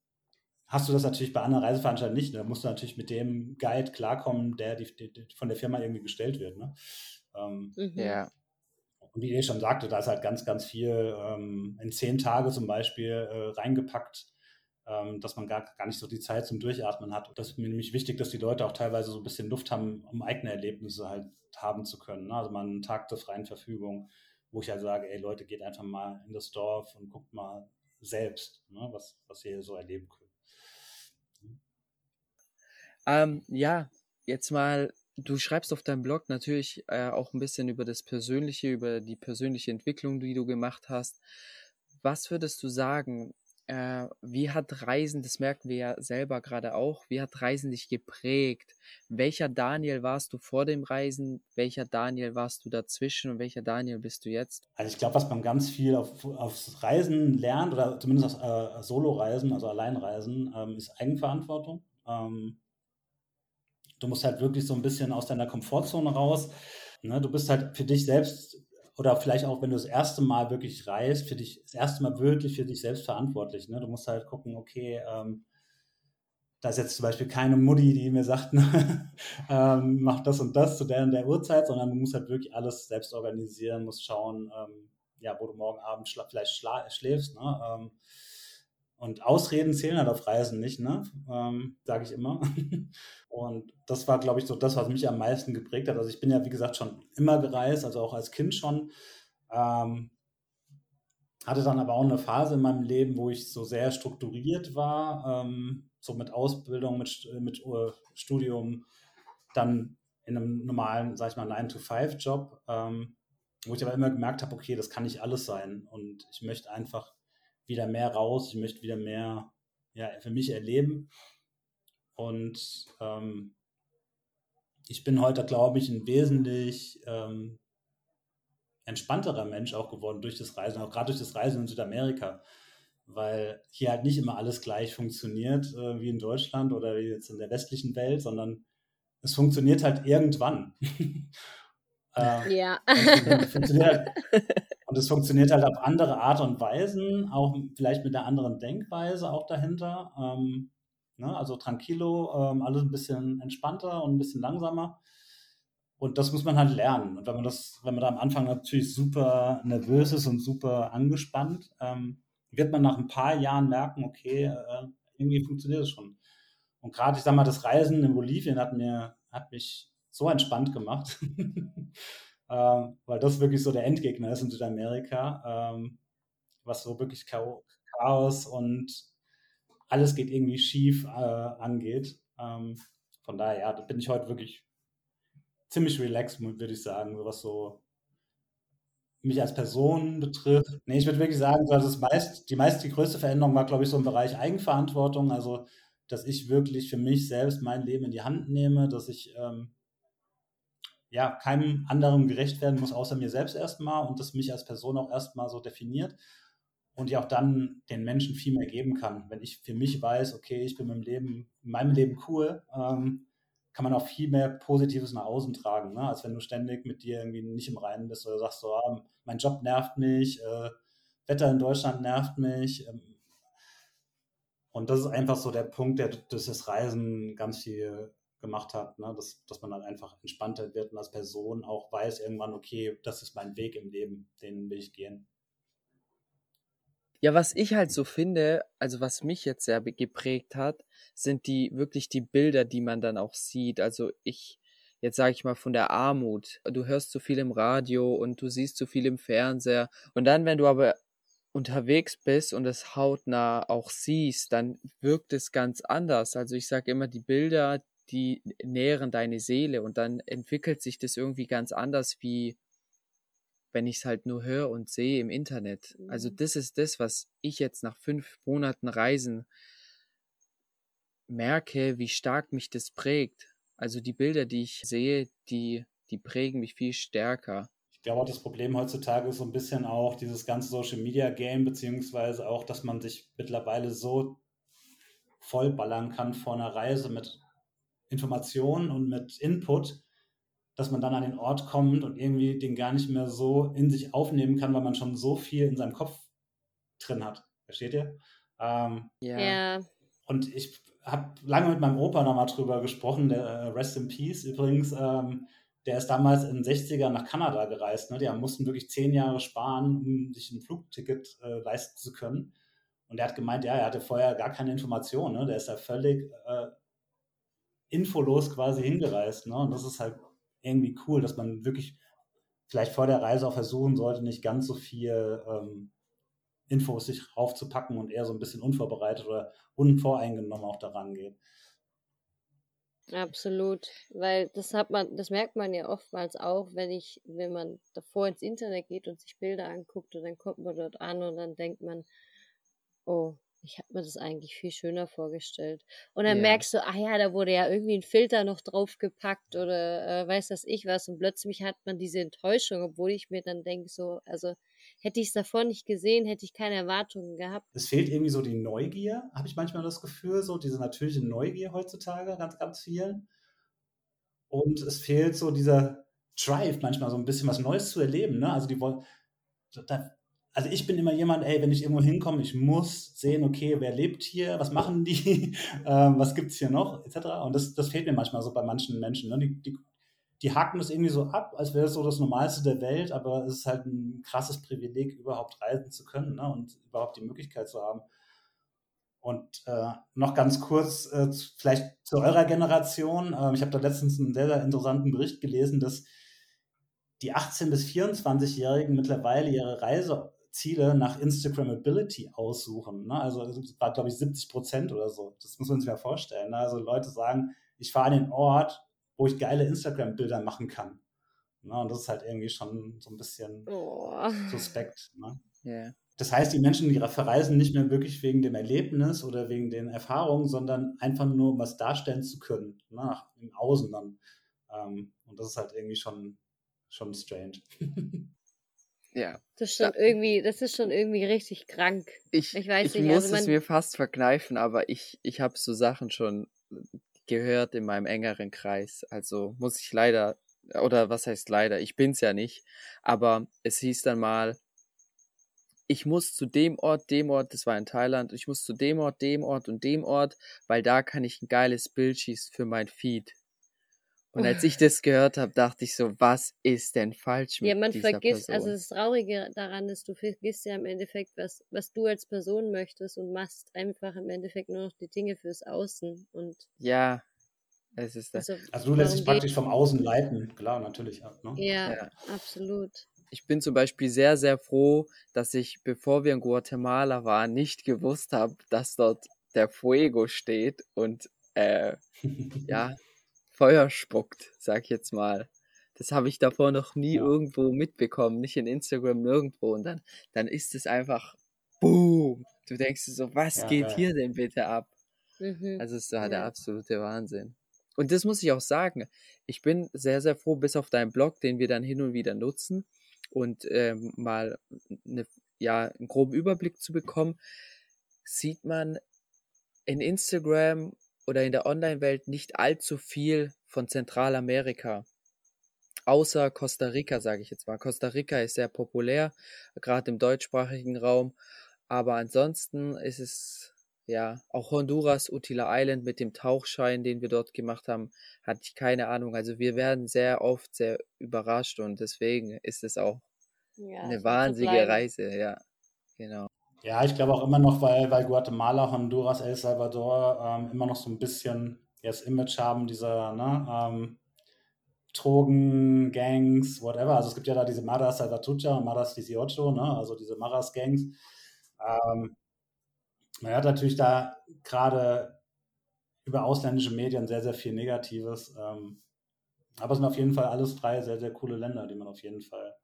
hast du das natürlich bei anderen Reiseveranstaltern nicht. Da musst du natürlich mit dem Guide klarkommen, der die, die, von der Firma irgendwie gestellt wird. Ne? Ähm, mhm. Ja. Und wie ich schon sagte, da ist halt ganz, ganz viel ähm, in zehn Tage zum Beispiel äh, reingepackt. ähm, dass man gar, gar nicht so die Zeit zum Durchatmen hat. Das ist mir nämlich wichtig, dass die Leute auch teilweise so ein bisschen Luft haben, um eigene Erlebnisse halt haben zu können. Ne? Also mal einen Tag der freien Verfügung, wo ich halt sage, ey Leute, geht einfach mal in das Dorf und guckt mal selbst, ne? was, was ihr so erleben könnt. Ähm, ja, jetzt mal, du schreibst auf deinem Blog natürlich äh, auch ein bisschen über das Persönliche, über die persönliche Entwicklung, die du gemacht hast. Was würdest du sagen, äh, wie hat Reisen, das merken wir ja selber gerade auch, wie hat Reisen dich geprägt? Welcher Daniel warst du vor dem Reisen? Welcher Daniel warst du dazwischen und welcher Daniel bist du jetzt? Also ich glaube, was man ganz viel auf, aufs Reisen lernt oder zumindest auf äh, Solo-Reisen, also Alleinreisen, ähm, ist Eigenverantwortung. Ähm, du musst halt wirklich so ein bisschen aus deiner Komfortzone raus. Ne? Du bist halt für dich selbst oder vielleicht auch, wenn du das erste Mal wirklich reist, für dich, das erste Mal wirklich für dich selbst verantwortlich. Ne? Du musst halt gucken, okay, ähm, da ist jetzt zum Beispiel keine Mutti, die mir sagt, ne, ähm, mach das und das zu der und der Uhrzeit, sondern du musst halt wirklich alles selbst organisieren, musst schauen, ähm, ja, wo du morgen Abend schla vielleicht schla schläfst. Ne? Ähm, und Ausreden zählen halt auf Reisen nicht, ne? Ähm, Sage ich immer. Und das war, glaube ich, so das, was mich am meisten geprägt hat. Also ich bin ja, wie gesagt, schon immer gereist, also auch als Kind schon. Ähm, hatte dann aber auch eine Phase in meinem Leben, wo ich so sehr strukturiert war, ähm, so mit Ausbildung, mit, mit uh, Studium, dann in einem normalen, sag ich mal, 9-to-5-Job, ähm, wo ich aber immer gemerkt habe, okay, das kann nicht alles sein. Und ich möchte einfach wieder mehr raus, ich möchte wieder mehr ja, für mich erleben. Und ähm, ich bin heute, glaube ich, ein wesentlich ähm, entspannterer Mensch auch geworden durch das Reisen, auch gerade durch das Reisen in Südamerika, weil hier halt nicht immer alles gleich funktioniert äh, wie in Deutschland oder wie jetzt in der westlichen Welt, sondern es funktioniert halt irgendwann. äh, ja. funktioniert halt, und es funktioniert halt auf andere Art und Weisen, auch vielleicht mit einer anderen Denkweise auch dahinter. Ähm, ne? Also tranquilo, ähm, alles ein bisschen entspannter und ein bisschen langsamer. Und das muss man halt lernen. Und wenn man das, wenn man da am Anfang natürlich super nervös ist und super angespannt, ähm, wird man nach ein paar Jahren merken, okay, äh, irgendwie funktioniert es schon. Und gerade, ich sag mal, das Reisen in Bolivien hat mir, hat mich so entspannt gemacht. ähm, weil das wirklich so der Endgegner ist in Südamerika, ähm, was so wirklich Chaos und alles geht irgendwie schief äh, angeht. Ähm, von daher, ja, da bin ich heute wirklich ziemlich relaxed, würde ich sagen, was so mich als Person betrifft. Nee, ich würde wirklich sagen, also das meist, die meist die größte Veränderung war, glaube ich, so im Bereich Eigenverantwortung, also dass ich wirklich für mich selbst mein Leben in die Hand nehme, dass ich ähm, ja, keinem anderen gerecht werden muss, außer mir selbst erstmal und das mich als Person auch erstmal so definiert und ich auch dann den Menschen viel mehr geben kann. Wenn ich für mich weiß, okay, ich bin im Leben, in meinem Leben cool, ähm, kann man auch viel mehr Positives nach außen tragen, ne? als wenn du ständig mit dir irgendwie nicht im Reinen bist oder sagst so, ah, mein Job nervt mich, äh, Wetter in Deutschland nervt mich. Ähm, und das ist einfach so der Punkt, der das Reisen ganz viel gemacht hat, ne? dass, dass man dann einfach entspannter wird und als Person auch weiß irgendwann, okay, das ist mein Weg im Leben, den will ich gehen. Ja, was ich halt so finde, also was mich jetzt sehr geprägt hat, sind die wirklich die Bilder, die man dann auch sieht. Also ich, jetzt sage ich mal von der Armut. Du hörst zu viel im Radio und du siehst zu viel im Fernseher. Und dann, wenn du aber unterwegs bist und es hautnah auch siehst, dann wirkt es ganz anders. Also ich sage immer, die Bilder, die nähren deine Seele und dann entwickelt sich das irgendwie ganz anders, wie wenn ich es halt nur höre und sehe im Internet. Also mhm. das ist das, was ich jetzt nach fünf Monaten Reisen merke, wie stark mich das prägt. Also die Bilder, die ich sehe, die, die prägen mich viel stärker. Ich glaube, das Problem heutzutage ist so ein bisschen auch dieses ganze Social Media Game, beziehungsweise auch, dass man sich mittlerweile so vollballern kann vor einer Reise mit Informationen und mit Input, dass man dann an den Ort kommt und irgendwie den gar nicht mehr so in sich aufnehmen kann, weil man schon so viel in seinem Kopf drin hat. Versteht ihr? Ähm, ja. Und ich habe lange mit meinem Opa nochmal drüber gesprochen, der äh, Rest in Peace übrigens. Ähm, der ist damals in den 60ern nach Kanada gereist. Ne? Die mussten wirklich zehn Jahre sparen, um sich ein Flugticket äh, leisten zu können. Und er hat gemeint, ja, er hatte vorher gar keine Informationen. Ne? Der ist ja völlig äh, infolos quasi hingereist. Ne? Und das ist halt irgendwie cool, dass man wirklich vielleicht vor der Reise auch versuchen sollte, nicht ganz so viel ähm, Infos sich raufzupacken und eher so ein bisschen unvorbereitet oder unvoreingenommen auch daran geht. Absolut, weil das hat man, das merkt man ja oftmals auch, wenn ich, wenn man davor ins Internet geht und sich Bilder anguckt und dann kommt man dort an und dann denkt man, oh, ich habe mir das eigentlich viel schöner vorgestellt. Und dann ja. merkst du, ah ja, da wurde ja irgendwie ein Filter noch draufgepackt oder äh, weiß das ich was. Und plötzlich hat man diese Enttäuschung, obwohl ich mir dann denke, so, also hätte ich es davor nicht gesehen, hätte ich keine Erwartungen gehabt. Es fehlt irgendwie so die Neugier, habe ich manchmal das Gefühl, so diese natürliche Neugier heutzutage, ganz, ganz vielen. Und es fehlt so dieser Drive, manchmal so ein bisschen was Neues zu erleben. Ne? Also die wollen, da also ich bin immer jemand, ey, wenn ich irgendwo hinkomme, ich muss sehen, okay, wer lebt hier, was machen die, ähm, was gibt es hier noch, etc. Und das, das fehlt mir manchmal so bei manchen Menschen. Ne? Die, die, die haken das irgendwie so ab, als wäre es so das Normalste der Welt, aber es ist halt ein krasses Privileg, überhaupt reisen zu können ne? und überhaupt die Möglichkeit zu haben. Und äh, noch ganz kurz, äh, vielleicht zu eurer Generation. Äh, ich habe da letztens einen sehr, sehr interessanten Bericht gelesen, dass die 18- bis 24-Jährigen mittlerweile ihre Reise Ziele nach Instagrammability aussuchen. Ne? Also das war, glaube ich, 70 Prozent oder so. Das muss man sich mal vorstellen. Ne? Also Leute sagen, ich fahre an den Ort, wo ich geile Instagram-Bilder machen kann. Ne? Und das ist halt irgendwie schon so ein bisschen oh. suspekt. Ne? Yeah. Das heißt, die Menschen, die verreisen nicht mehr wirklich wegen dem Erlebnis oder wegen den Erfahrungen, sondern einfach nur, um was darstellen zu können, ne? Nach, im Außen dann. Ähm, und das ist halt irgendwie schon, schon strange. Ja. Das ist schon ja. irgendwie, das ist schon irgendwie richtig krank. Ich, ich weiß ich nicht. muss also es mir fast verkneifen, aber ich, ich habe so Sachen schon gehört in meinem engeren Kreis. Also muss ich leider, oder was heißt leider, ich bin's ja nicht, aber es hieß dann mal, ich muss zu dem Ort, dem Ort, das war in Thailand, ich muss zu dem Ort, dem Ort und dem Ort, weil da kann ich ein geiles Bild schießen für mein Feed. Und als ich das gehört habe, dachte ich so, was ist denn falsch mit Ja, man dieser vergisst, Person? also das Traurige daran ist, du vergisst ja im Endeffekt, was, was du als Person möchtest und machst einfach im Endeffekt nur noch die Dinge fürs Außen. Und ja, es ist das. Also, also du lässt dich praktisch vom Außen leiten, klar, natürlich. Ne? Ja, ja, absolut. Ich bin zum Beispiel sehr, sehr froh, dass ich, bevor wir in Guatemala waren, nicht gewusst habe, dass dort der Fuego steht und äh, ja, Feuer spuckt, sag ich jetzt mal. Das habe ich davor noch nie ja. irgendwo mitbekommen, nicht in Instagram, nirgendwo. Und dann, dann ist es einfach boom. Du denkst so, was ja, geht ja. hier denn bitte ab? Mhm. Also es war der absolute Wahnsinn. Und das muss ich auch sagen. Ich bin sehr, sehr froh, bis auf deinen Blog, den wir dann hin und wieder nutzen und ähm, mal eine, ja, einen groben Überblick zu bekommen, sieht man in Instagram oder in der Online-Welt nicht allzu viel von Zentralamerika. Außer Costa Rica, sage ich jetzt mal. Costa Rica ist sehr populär, gerade im deutschsprachigen Raum. Aber ansonsten ist es, ja, auch Honduras, Utila Island mit dem Tauchschein, den wir dort gemacht haben, hatte ich keine Ahnung. Also wir werden sehr oft sehr überrascht und deswegen ist es auch ja, eine wahnsinnige Reise, ja, genau. Ja, ich glaube auch immer noch, weil, weil Guatemala, Honduras, El Salvador ähm, immer noch so ein bisschen das Image haben dieser ne, ähm, Drogen, Gangs, whatever. Also es gibt ja da diese Maras Salvatrucha und Maras 18, ne, also diese Maras-Gangs. Ähm, man hört natürlich da gerade über ausländische Medien sehr, sehr viel Negatives. Ähm, aber es sind auf jeden Fall alles drei sehr, sehr coole Länder, die man auf jeden Fall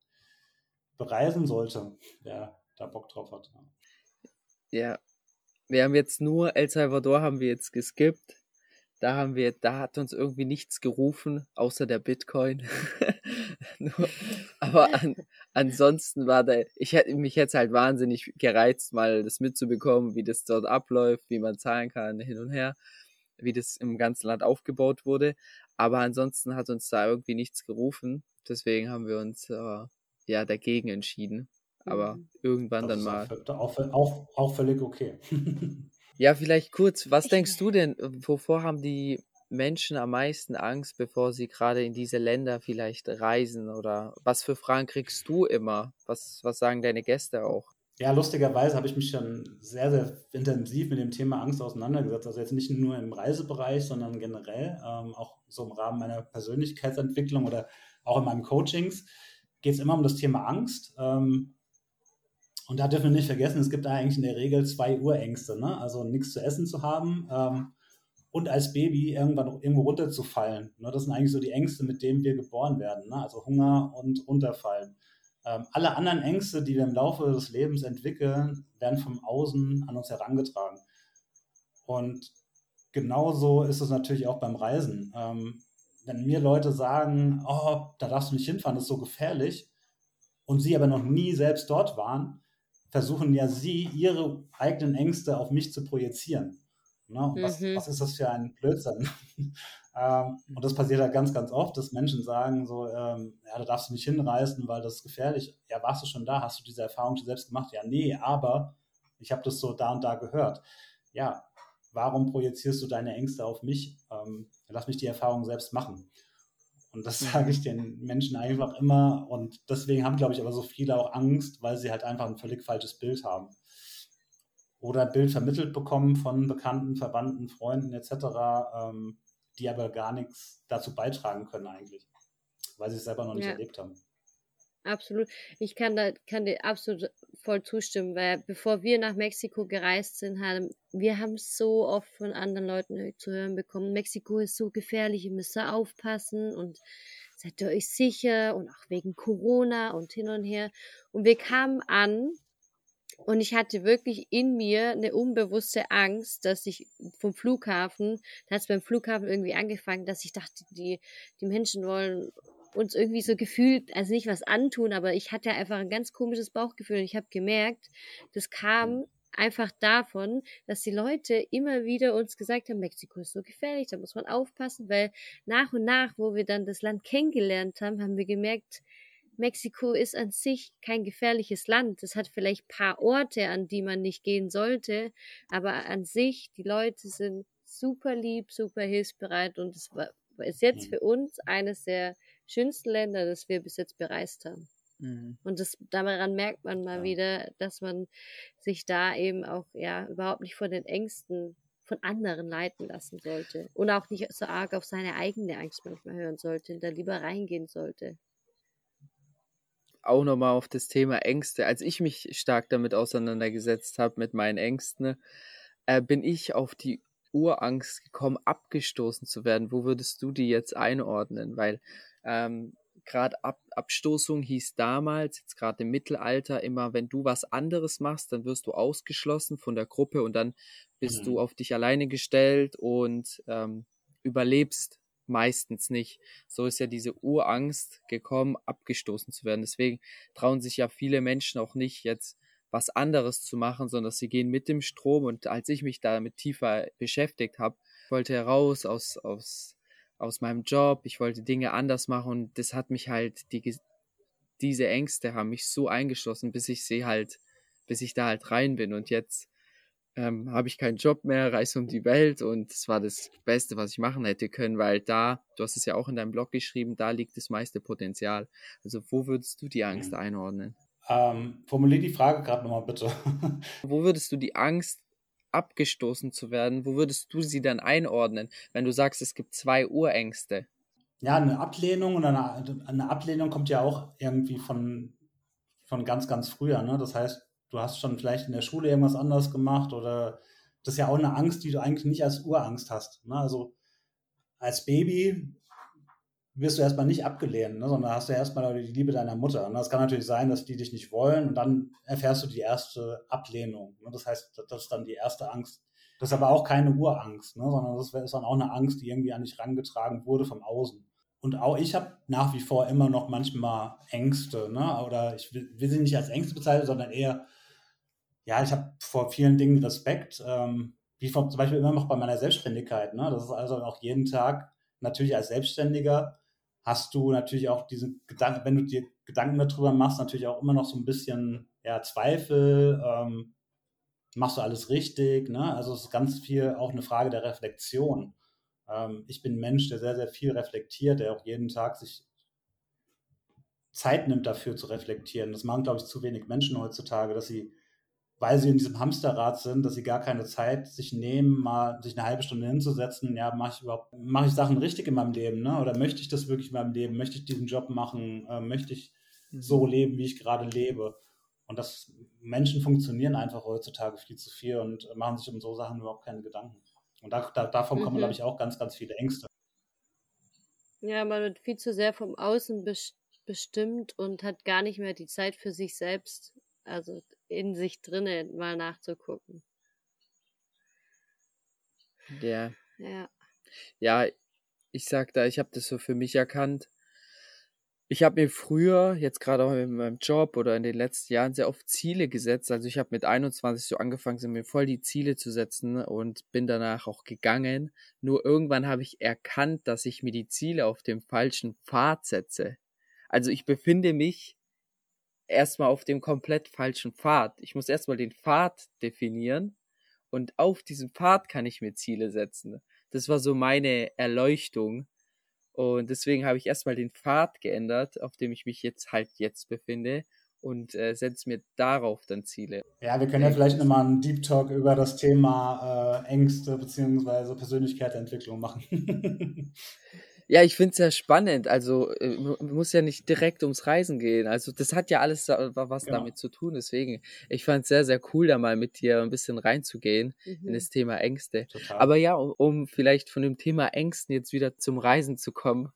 bereisen sollte, wer da Bock drauf hat. Ja. Wir haben jetzt nur El Salvador haben wir jetzt geskippt. Da haben wir, da hat uns irgendwie nichts gerufen, außer der Bitcoin. nur, aber an, ansonsten war da, ich hätte mich jetzt halt wahnsinnig gereizt, mal das mitzubekommen, wie das dort abläuft, wie man zahlen kann, hin und her, wie das im ganzen Land aufgebaut wurde. Aber ansonsten hat uns da irgendwie nichts gerufen. Deswegen haben wir uns äh, ja dagegen entschieden. Aber mhm. irgendwann das dann mal. Auch, auch, auch völlig okay. ja, vielleicht kurz, was denkst du denn, wovor haben die Menschen am meisten Angst, bevor sie gerade in diese Länder vielleicht reisen? Oder was für Fragen kriegst du immer? Was, was sagen deine Gäste auch? Ja, lustigerweise habe ich mich schon sehr, sehr intensiv mit dem Thema Angst auseinandergesetzt. Also jetzt nicht nur im Reisebereich, sondern generell, ähm, auch so im Rahmen meiner Persönlichkeitsentwicklung oder auch in meinem Coachings geht es immer um das Thema Angst. Ähm, und da dürfen wir nicht vergessen, es gibt eigentlich in der Regel zwei Urängste. Ne? Also nichts zu essen zu haben ähm, und als Baby irgendwann irgendwo runterzufallen. Ne? Das sind eigentlich so die Ängste, mit denen wir geboren werden. Ne? Also Hunger und runterfallen. Ähm, alle anderen Ängste, die wir im Laufe des Lebens entwickeln, werden vom Außen an uns herangetragen. Und genauso ist es natürlich auch beim Reisen. Ähm, wenn mir Leute sagen, oh, da darfst du nicht hinfahren, das ist so gefährlich, und sie aber noch nie selbst dort waren, versuchen ja sie, ihre eigenen Ängste auf mich zu projizieren. Ne? Was, mhm. was, ist das für ein Blödsinn? ähm, und das passiert halt ganz, ganz oft, dass Menschen sagen so, ähm, ja, da darfst du nicht hinreisen, weil das ist gefährlich. Ja, warst du schon da? Hast du diese Erfahrung schon selbst gemacht? Ja, nee, aber ich habe das so da und da gehört. Ja, warum projizierst du deine Ängste auf mich? Ähm, lass mich die Erfahrung selbst machen. Und das sage ich den Menschen einfach immer. Und deswegen haben, glaube ich, aber so viele auch Angst, weil sie halt einfach ein völlig falsches Bild haben. Oder ein Bild vermittelt bekommen von Bekannten, Verwandten, Freunden etc., ähm, die aber gar nichts dazu beitragen können eigentlich, weil sie es selber noch nicht ja. erlebt haben. Absolut. Ich kann da kann dir absolut voll zustimmen, weil bevor wir nach Mexiko gereist sind, haben wir haben so oft von anderen Leuten zu hören bekommen, Mexiko ist so gefährlich, ihr müsst da aufpassen und seid ihr euch sicher und auch wegen Corona und hin und her. Und wir kamen an und ich hatte wirklich in mir eine unbewusste Angst, dass ich vom Flughafen, da hat es beim Flughafen irgendwie angefangen, dass ich dachte, die, die Menschen wollen uns irgendwie so gefühlt, also nicht was antun, aber ich hatte einfach ein ganz komisches Bauchgefühl und ich habe gemerkt, das kam mhm. einfach davon, dass die Leute immer wieder uns gesagt haben, Mexiko ist so gefährlich, da muss man aufpassen, weil nach und nach, wo wir dann das Land kennengelernt haben, haben wir gemerkt, Mexiko ist an sich kein gefährliches Land. Es hat vielleicht paar Orte, an die man nicht gehen sollte, aber an sich, die Leute sind super lieb, super hilfsbereit und es war, ist jetzt mhm. für uns eines der schönsten Länder, das wir bis jetzt bereist haben. Mhm. Und das, daran merkt man mal ja. wieder, dass man sich da eben auch ja überhaupt nicht von den Ängsten von anderen leiten lassen sollte und auch nicht so arg auf seine eigene Angst manchmal hören sollte, da lieber reingehen sollte. Auch nochmal auf das Thema Ängste. Als ich mich stark damit auseinandergesetzt habe, mit meinen Ängsten, äh, bin ich auf die Urangst gekommen, abgestoßen zu werden. Wo würdest du die jetzt einordnen? Weil ähm, gerade Ab Abstoßung hieß damals, jetzt gerade im Mittelalter, immer, wenn du was anderes machst, dann wirst du ausgeschlossen von der Gruppe und dann bist mhm. du auf dich alleine gestellt und ähm, überlebst meistens nicht. So ist ja diese Urangst gekommen, abgestoßen zu werden. Deswegen trauen sich ja viele Menschen auch nicht jetzt was anderes zu machen, sondern sie gehen mit dem Strom. Und als ich mich damit tiefer beschäftigt habe, wollte heraus aus, aus aus meinem Job, ich wollte Dinge anders machen und das hat mich halt, die, diese Ängste haben mich so eingeschlossen, bis ich sie halt, bis ich da halt rein bin und jetzt ähm, habe ich keinen Job mehr, reise um die Welt und das war das Beste, was ich machen hätte können, weil da, du hast es ja auch in deinem Blog geschrieben, da liegt das meiste Potenzial. Also wo würdest du die Angst mhm. einordnen? Ähm, formulier die Frage gerade nochmal bitte. wo würdest du die Angst abgestoßen zu werden, wo würdest du sie dann einordnen, wenn du sagst, es gibt zwei Urängste? Ja, eine Ablehnung und eine, eine Ablehnung kommt ja auch irgendwie von, von ganz, ganz früher. Ne? Das heißt, du hast schon vielleicht in der Schule irgendwas anderes gemacht oder das ist ja auch eine Angst, die du eigentlich nicht als Urangst hast. Ne? Also als Baby wirst du erstmal nicht abgelehnt, ne, sondern hast du erstmal die Liebe deiner Mutter. Und das kann natürlich sein, dass die dich nicht wollen und dann erfährst du die erste Ablehnung. Ne? Das heißt, das ist dann die erste Angst. Das ist aber auch keine Urangst, ne, sondern das ist dann auch eine Angst, die irgendwie an dich rangetragen wurde vom Außen. Und auch ich habe nach wie vor immer noch manchmal Ängste, ne? oder ich will, will sie nicht als Ängste bezeichnen, sondern eher, ja, ich habe vor vielen Dingen Respekt, ähm, wie vor, zum Beispiel immer noch bei meiner Selbstständigkeit. Ne? Das ist also auch jeden Tag natürlich als Selbstständiger hast du natürlich auch diesen Gedanken, wenn du dir Gedanken darüber machst, natürlich auch immer noch so ein bisschen ja, Zweifel, ähm, machst du alles richtig, ne? Also es ist ganz viel auch eine Frage der Reflexion. Ähm, ich bin ein Mensch, der sehr, sehr viel reflektiert, der auch jeden Tag sich Zeit nimmt dafür zu reflektieren. Das machen, glaube ich, zu wenig Menschen heutzutage, dass sie weil sie in diesem Hamsterrad sind, dass sie gar keine Zeit sich nehmen, mal sich eine halbe Stunde hinzusetzen, ja, mache ich überhaupt, mache ich Sachen richtig in meinem Leben, ne? Oder möchte ich das wirklich in meinem Leben? Möchte ich diesen Job machen? Äh, möchte ich mhm. so leben, wie ich gerade lebe? Und das Menschen funktionieren einfach heutzutage viel zu viel und machen sich um so Sachen überhaupt keine Gedanken. Und da, da, davon mhm. kommen, glaube ich, auch ganz, ganz viele Ängste. Ja, man wird viel zu sehr vom Außen bestimmt und hat gar nicht mehr die Zeit für sich selbst, also in sich drinnen mal nachzugucken. Ja. Ja. Ja, ich sag da, ich habe das so für mich erkannt. Ich habe mir früher, jetzt gerade auch in meinem Job oder in den letzten Jahren, sehr oft Ziele gesetzt. Also ich habe mit 21 so angefangen, so mir voll die Ziele zu setzen und bin danach auch gegangen. Nur irgendwann habe ich erkannt, dass ich mir die Ziele auf dem falschen Pfad setze. Also ich befinde mich erstmal auf dem komplett falschen Pfad. Ich muss erstmal den Pfad definieren und auf diesem Pfad kann ich mir Ziele setzen. Das war so meine Erleuchtung. Und deswegen habe ich erstmal den Pfad geändert, auf dem ich mich jetzt halt jetzt befinde und äh, setze mir darauf dann Ziele. Ja, wir können ja vielleicht nochmal einen Deep Talk über das Thema äh, Ängste bzw. Persönlichkeitsentwicklung machen. Ja, ich finde es sehr spannend. Also äh, muss ja nicht direkt ums Reisen gehen. Also das hat ja alles was genau. damit zu tun. Deswegen, ich fand es sehr, sehr cool, da mal mit dir ein bisschen reinzugehen mhm. in das Thema Ängste. Total. Aber ja, um, um vielleicht von dem Thema Ängsten jetzt wieder zum Reisen zu kommen,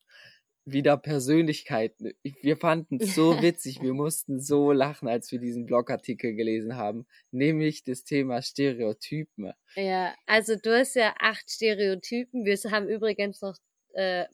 wieder Persönlichkeiten. Wir fanden es so witzig, wir mussten so lachen, als wir diesen Blogartikel gelesen haben, nämlich das Thema Stereotypen. Ja, also du hast ja acht Stereotypen. Wir haben übrigens noch äh,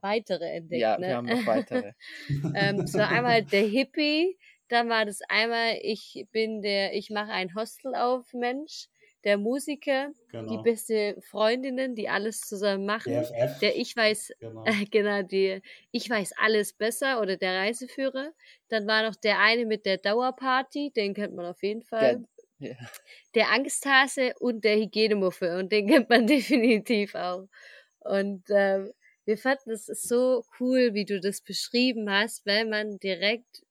weitere entdeckt. Ja, ne? wir haben noch weitere. ähm, so einmal der Hippie, dann war das einmal, ich bin der, ich mache ein Hostel auf Mensch, der Musiker, genau. die beste Freundinnen, die alles zusammen machen, DFF. der ich weiß, genau. Äh, genau, die ich weiß alles besser oder der Reiseführer. Dann war noch der eine mit der Dauerparty, den kennt man auf jeden Fall. Der, ja. der Angsthase und der Hygienemuffe und den kennt man definitiv auch. Und äh, wir fanden es so cool, wie du das beschrieben hast, weil man direkt,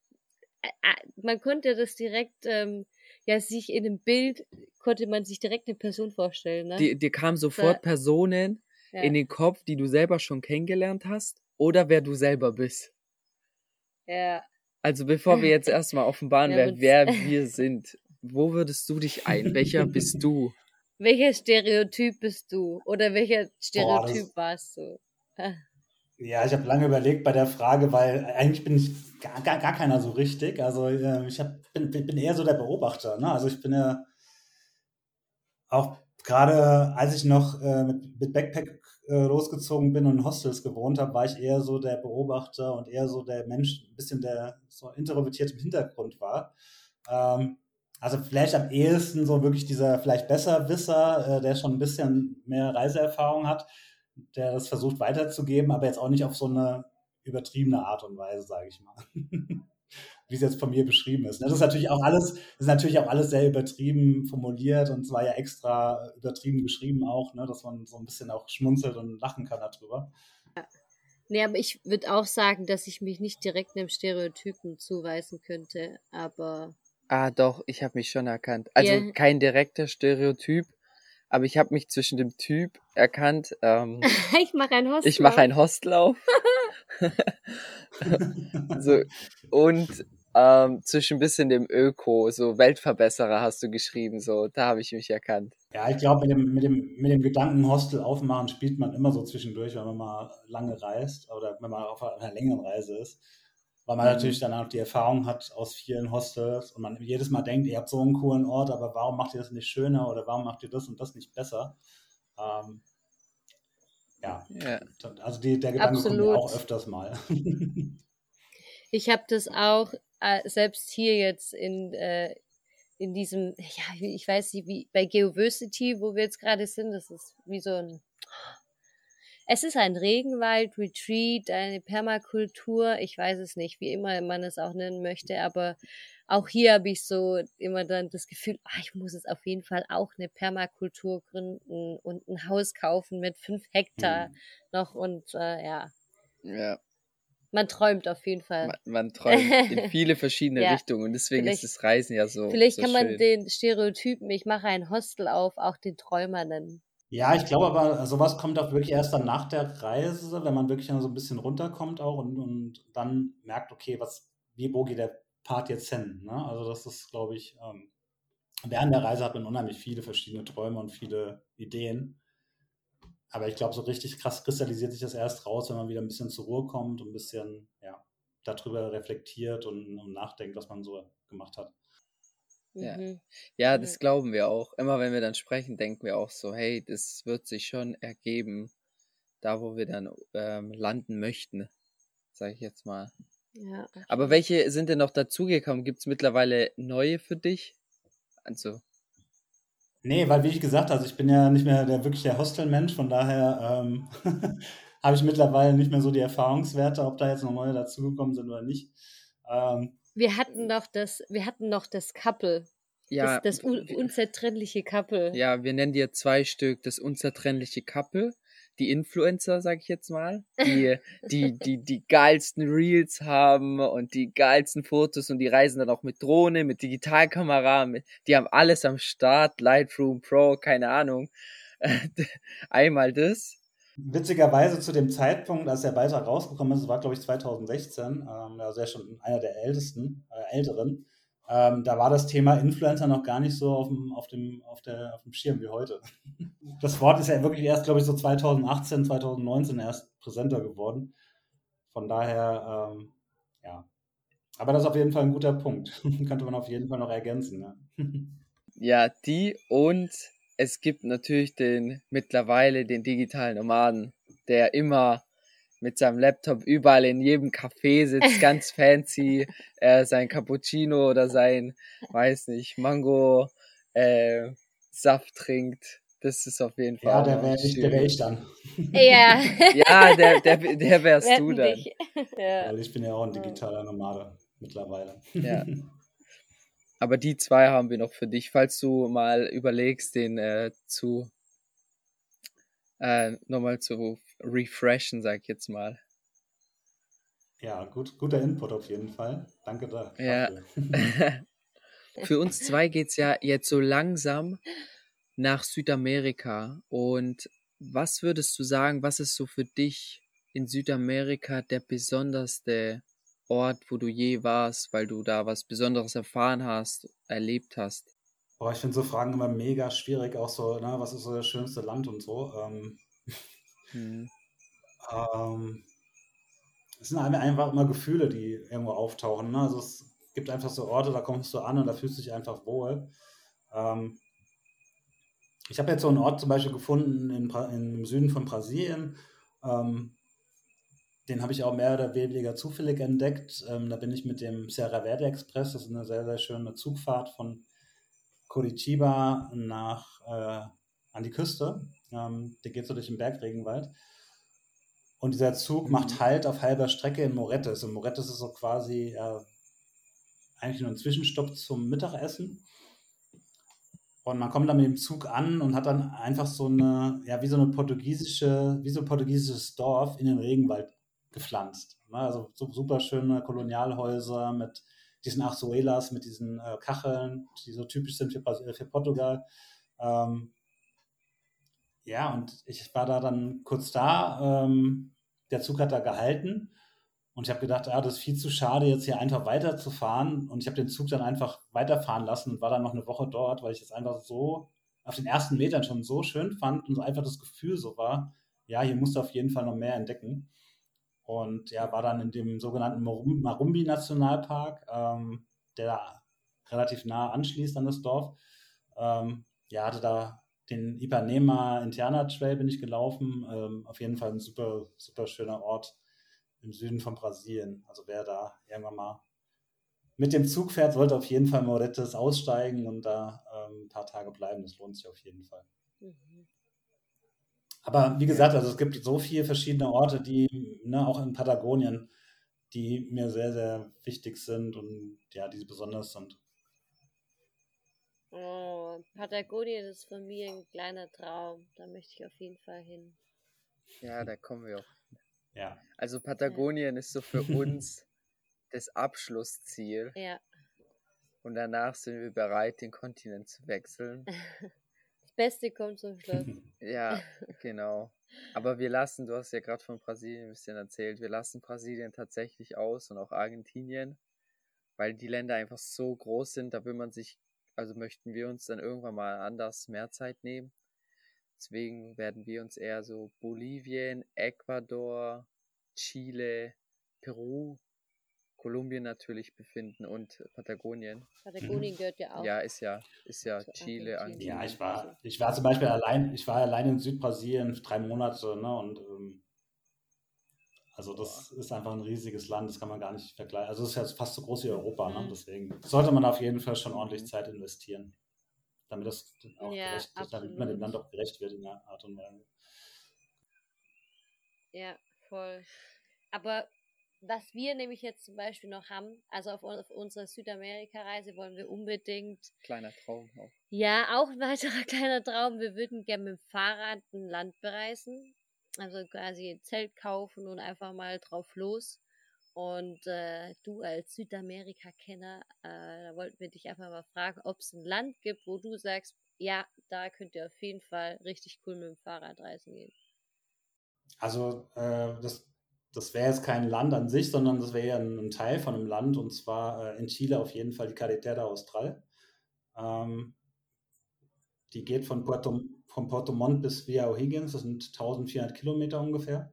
äh, äh, man konnte das direkt, ähm, ja, sich in einem Bild, konnte man sich direkt eine Person vorstellen. Ne? Dir, dir kamen sofort so, Personen ja. in den Kopf, die du selber schon kennengelernt hast oder wer du selber bist. Ja. Also bevor wir jetzt erstmal offenbaren, ja, wer, wer wir sind, wo würdest du dich ein? Welcher bist du? Welcher Stereotyp bist du? Oder welcher Stereotyp Boah, warst du? Ja, ich habe lange überlegt bei der Frage, weil eigentlich bin ich gar, gar, gar keiner so richtig. Also äh, ich hab, bin, bin eher so der Beobachter. Ne? Also ich bin ja auch gerade, als ich noch äh, mit, mit Backpack äh, losgezogen bin und in Hostels gewohnt habe, war ich eher so der Beobachter und eher so der Mensch, ein bisschen der so introvertiert im Hintergrund war. Ähm, also vielleicht am ehesten so wirklich dieser vielleicht Besserwisser, äh, der schon ein bisschen mehr Reiseerfahrung hat der das versucht weiterzugeben, aber jetzt auch nicht auf so eine übertriebene Art und Weise, sage ich mal. Wie es jetzt von mir beschrieben ist. Das ist natürlich auch alles, das ist natürlich auch alles sehr übertrieben formuliert und zwar ja extra übertrieben geschrieben auch, ne? dass man so ein bisschen auch schmunzelt und lachen kann darüber. Ja. Nee, aber ich würde auch sagen, dass ich mich nicht direkt einem Stereotypen zuweisen könnte, aber. Ah, doch, ich habe mich schon erkannt. Also yeah. kein direkter Stereotyp, aber ich habe mich zwischen dem Typ erkannt. Ähm, ich mache ein Hostel. Ich mache ein Hostel auf. so, und ähm, zwischen ein bisschen dem Öko, so Weltverbesserer hast du geschrieben, so, da habe ich mich erkannt. Ja, ich glaube, mit dem, mit, dem, mit dem Gedanken Hostel aufmachen spielt man immer so zwischendurch, wenn man mal lange reist oder wenn man auf einer längeren Reise ist weil man mhm. natürlich dann auch die Erfahrung hat aus vielen Hostels und man jedes Mal denkt, ihr habt so einen coolen Ort, aber warum macht ihr das nicht schöner oder warum macht ihr das und das nicht besser? Ähm, ja. ja. also die, der Gedanke Absolut. kommt mir auch öfters mal. ich habe das auch äh, selbst hier jetzt in, äh, in diesem, ja, ich weiß nicht, wie bei Geoversity, wo wir jetzt gerade sind, das ist wie so ein es ist ein Regenwald, Retreat, eine Permakultur, ich weiß es nicht, wie immer man es auch nennen möchte, aber auch hier habe ich so immer dann das Gefühl, ach, ich muss jetzt auf jeden Fall auch eine Permakultur gründen und ein Haus kaufen mit fünf Hektar hm. noch und äh, ja. Ja. man träumt auf jeden Fall. Man, man träumt in viele verschiedene ja. Richtungen und deswegen vielleicht, ist das Reisen ja so. Vielleicht so kann man schön. den Stereotypen, ich mache ein Hostel auf, auch den Träumer nennen. Ja, ich glaube aber, sowas kommt auch wirklich erst dann nach der Reise, wenn man wirklich so ein bisschen runterkommt auch und, und dann merkt, okay, was, wie, wo geht der Part jetzt hin? Ne? Also das ist, glaube ich, ähm, während der Reise hat man unheimlich viele verschiedene Träume und viele Ideen. Aber ich glaube, so richtig krass kristallisiert sich das erst raus, wenn man wieder ein bisschen zur Ruhe kommt und ein bisschen ja, darüber reflektiert und, und nachdenkt, was man so gemacht hat. Ja. Mhm. ja, das glauben wir auch. Immer wenn wir dann sprechen, denken wir auch so, hey, das wird sich schon ergeben, da wo wir dann ähm, landen möchten, sage ich jetzt mal. Ja, Aber welche sind denn noch dazugekommen? Gibt es mittlerweile neue für dich? Also, Nee, weil wie ich gesagt habe, also ich bin ja nicht mehr der wirklich der Hostelmensch, von daher ähm, habe ich mittlerweile nicht mehr so die Erfahrungswerte, ob da jetzt noch neue dazugekommen sind oder nicht. Ähm, wir hatten noch das, wir hatten noch das Couple. ja, das, das un unzertrennliche Couple. ja, wir nennen dir zwei Stück das unzertrennliche Couple. Die Influencer, sag ich jetzt mal, die, die, die, die geilsten Reels haben und die geilsten Fotos und die reisen dann auch mit Drohne, mit Digitalkamera, mit, die haben alles am Start, Lightroom Pro, keine Ahnung. Einmal das. Witzigerweise zu dem Zeitpunkt, als der Beitrag rausgekommen ist, war glaube ich 2016, ähm, also er schon einer der ältesten, äh, älteren, ähm, da war das Thema Influencer noch gar nicht so auf dem, auf dem, auf der, auf dem Schirm wie heute. Das Wort ist ja wirklich erst, glaube ich, so 2018, 2019 erst präsenter geworden. Von daher, ähm, ja. Aber das ist auf jeden Fall ein guter Punkt. Könnte man auf jeden Fall noch ergänzen. Ne? Ja, die und es gibt natürlich den mittlerweile den digitalen Nomaden, der immer mit seinem Laptop überall in jedem Café sitzt, ganz fancy, äh, sein Cappuccino oder sein, weiß nicht, Mango äh, Saft trinkt. Das ist auf jeden Fall. Ja, der wäre ich, wär ich dann. Ja. Ja, der, der, der wärst Wir du dann. Ja. Weil ich bin ja auch ein digitaler Nomade mittlerweile. Ja. Aber die zwei haben wir noch für dich, falls du mal überlegst, den äh, zu äh, nochmal zu refreshen, sag ich jetzt mal. Ja, gut, guter Input auf jeden Fall. Danke da. Ja. dafür. Für uns zwei geht's ja jetzt so langsam nach Südamerika. Und was würdest du sagen, was ist so für dich in Südamerika der besonderste Ort, wo du je warst, weil du da was Besonderes erfahren hast, erlebt hast? Boah, ich finde so Fragen immer mega schwierig, auch so, ne, was ist so das schönste Land und so. Ähm, Hm. ähm, es sind ein- einfach immer Gefühle, die irgendwo auftauchen. Ne? Also es gibt einfach so Orte, da kommst du an und da fühlst du dich einfach wohl. Ähm, ich habe jetzt so einen Ort zum Beispiel gefunden in, im Süden von Brasilien. Ähm, den habe ich auch mehr oder weniger zufällig entdeckt. Ähm, da bin ich mit dem Serra Verde Express, das ist eine sehr, sehr schöne Zugfahrt von Curitiba nach, äh, an die Küste. Ähm, der geht so durch den Bergregenwald. Und dieser Zug Mhm. macht Halt auf halber Strecke in Morettes. Und Morettes ist so quasi äh, eigentlich nur ein Zwischenstopp zum Mittagessen. Und man kommt dann mit dem Zug an und hat dann einfach so eine, ja, wie so eine portugiesische, wie so ein portugiesisches Dorf in den Regenwald gepflanzt. Ne? Also so super schöne Kolonialhäuser mit diesen Arzuelas, mit diesen äh, Kacheln, die so typisch sind für, äh, für Portugal. Ähm, ja, und ich war da dann kurz da. Ähm, der Zug hat da gehalten. Und ich habe gedacht, ah, das ist viel zu schade, jetzt hier einfach weiterzufahren. Und ich habe den Zug dann einfach weiterfahren lassen und war dann noch eine Woche dort, weil ich es einfach so auf den ersten Metern schon so schön fand und so einfach das Gefühl so war, ja, hier musst du auf jeden Fall noch mehr entdecken. Und ja, war dann in dem sogenannten Marumbi-Nationalpark, ähm, der da relativ nah anschließt an das Dorf. Ähm, ja, hatte da den Ipanema Interna Trail bin ich gelaufen. Ähm, auf jeden Fall ein super, super schöner Ort im Süden von Brasilien. Also wer da irgendwann mal mit dem Zug fährt, sollte auf jeden Fall Morettes aussteigen und da ähm, ein paar Tage bleiben. Das lohnt sich auf jeden Fall. Mhm. Aber wie gesagt, also es gibt so viele verschiedene Orte, die, ne, auch in Patagonien, die mir sehr, sehr wichtig sind und ja, die besonders sind. Oh, Patagonien ist für mich ein kleiner Traum. Da möchte ich auf jeden Fall hin. Ja, da kommen wir auch. Ja. Also Patagonien ist so für uns das Abschlussziel. Ja. Und danach sind wir bereit, den Kontinent zu wechseln. Das Beste kommt zum Schluss. Ja, genau. Aber wir lassen, du hast ja gerade von Brasilien ein bisschen erzählt, wir lassen Brasilien tatsächlich aus und auch Argentinien, weil die Länder einfach so groß sind, da will man sich, also möchten wir uns dann irgendwann mal anders mehr Zeit nehmen. Deswegen werden wir uns eher so Bolivien, Ecuador, Chile, Peru, Kolumbien natürlich befinden und Patagonien. Patagonien gehört ja auch. Ja, ist ja, ist ja Zu Chile, Argentinien. Ja, ich war, also. ich war zum Beispiel allein, ich war allein in Südbrasilien drei Monate, ne? Und ähm, also das ist einfach ein riesiges Land, das kann man gar nicht vergleichen. Also es ist ja fast so groß wie Europa, ne? Mhm. Deswegen sollte man auf jeden Fall schon ordentlich Mhm. Zeit investieren, damit das auch Ja, gerecht, damit man dem. Land auch gerecht wird in der Art und Weise. Ja, voll. Aber was wir nämlich jetzt zum Beispiel noch haben, also auf, auf unserer Südamerika-Reise wollen wir unbedingt, Kleiner Traum auch. ja, auch ein weiterer kleiner Traum, wir würden gerne mit dem Fahrrad ein Land bereisen. Also quasi ein Zelt kaufen und einfach mal drauf los. Und äh, du als Südamerika-Kenner, äh, da wollten wir dich einfach mal fragen, ob es ein Land gibt, wo du sagst, ja, da könnt ihr auf jeden Fall richtig cool mit dem Fahrrad reisen gehen. Also äh, das, das wäre jetzt kein Land an sich, sondern das wäre ja ein, ein Teil von einem Land und zwar äh, in Chile auf jeden Fall die Carretera Austral. Ähm, die geht von Puerto, von Puerto Montt bis Villa O'Higgins, das sind 1400 Kilometer ungefähr.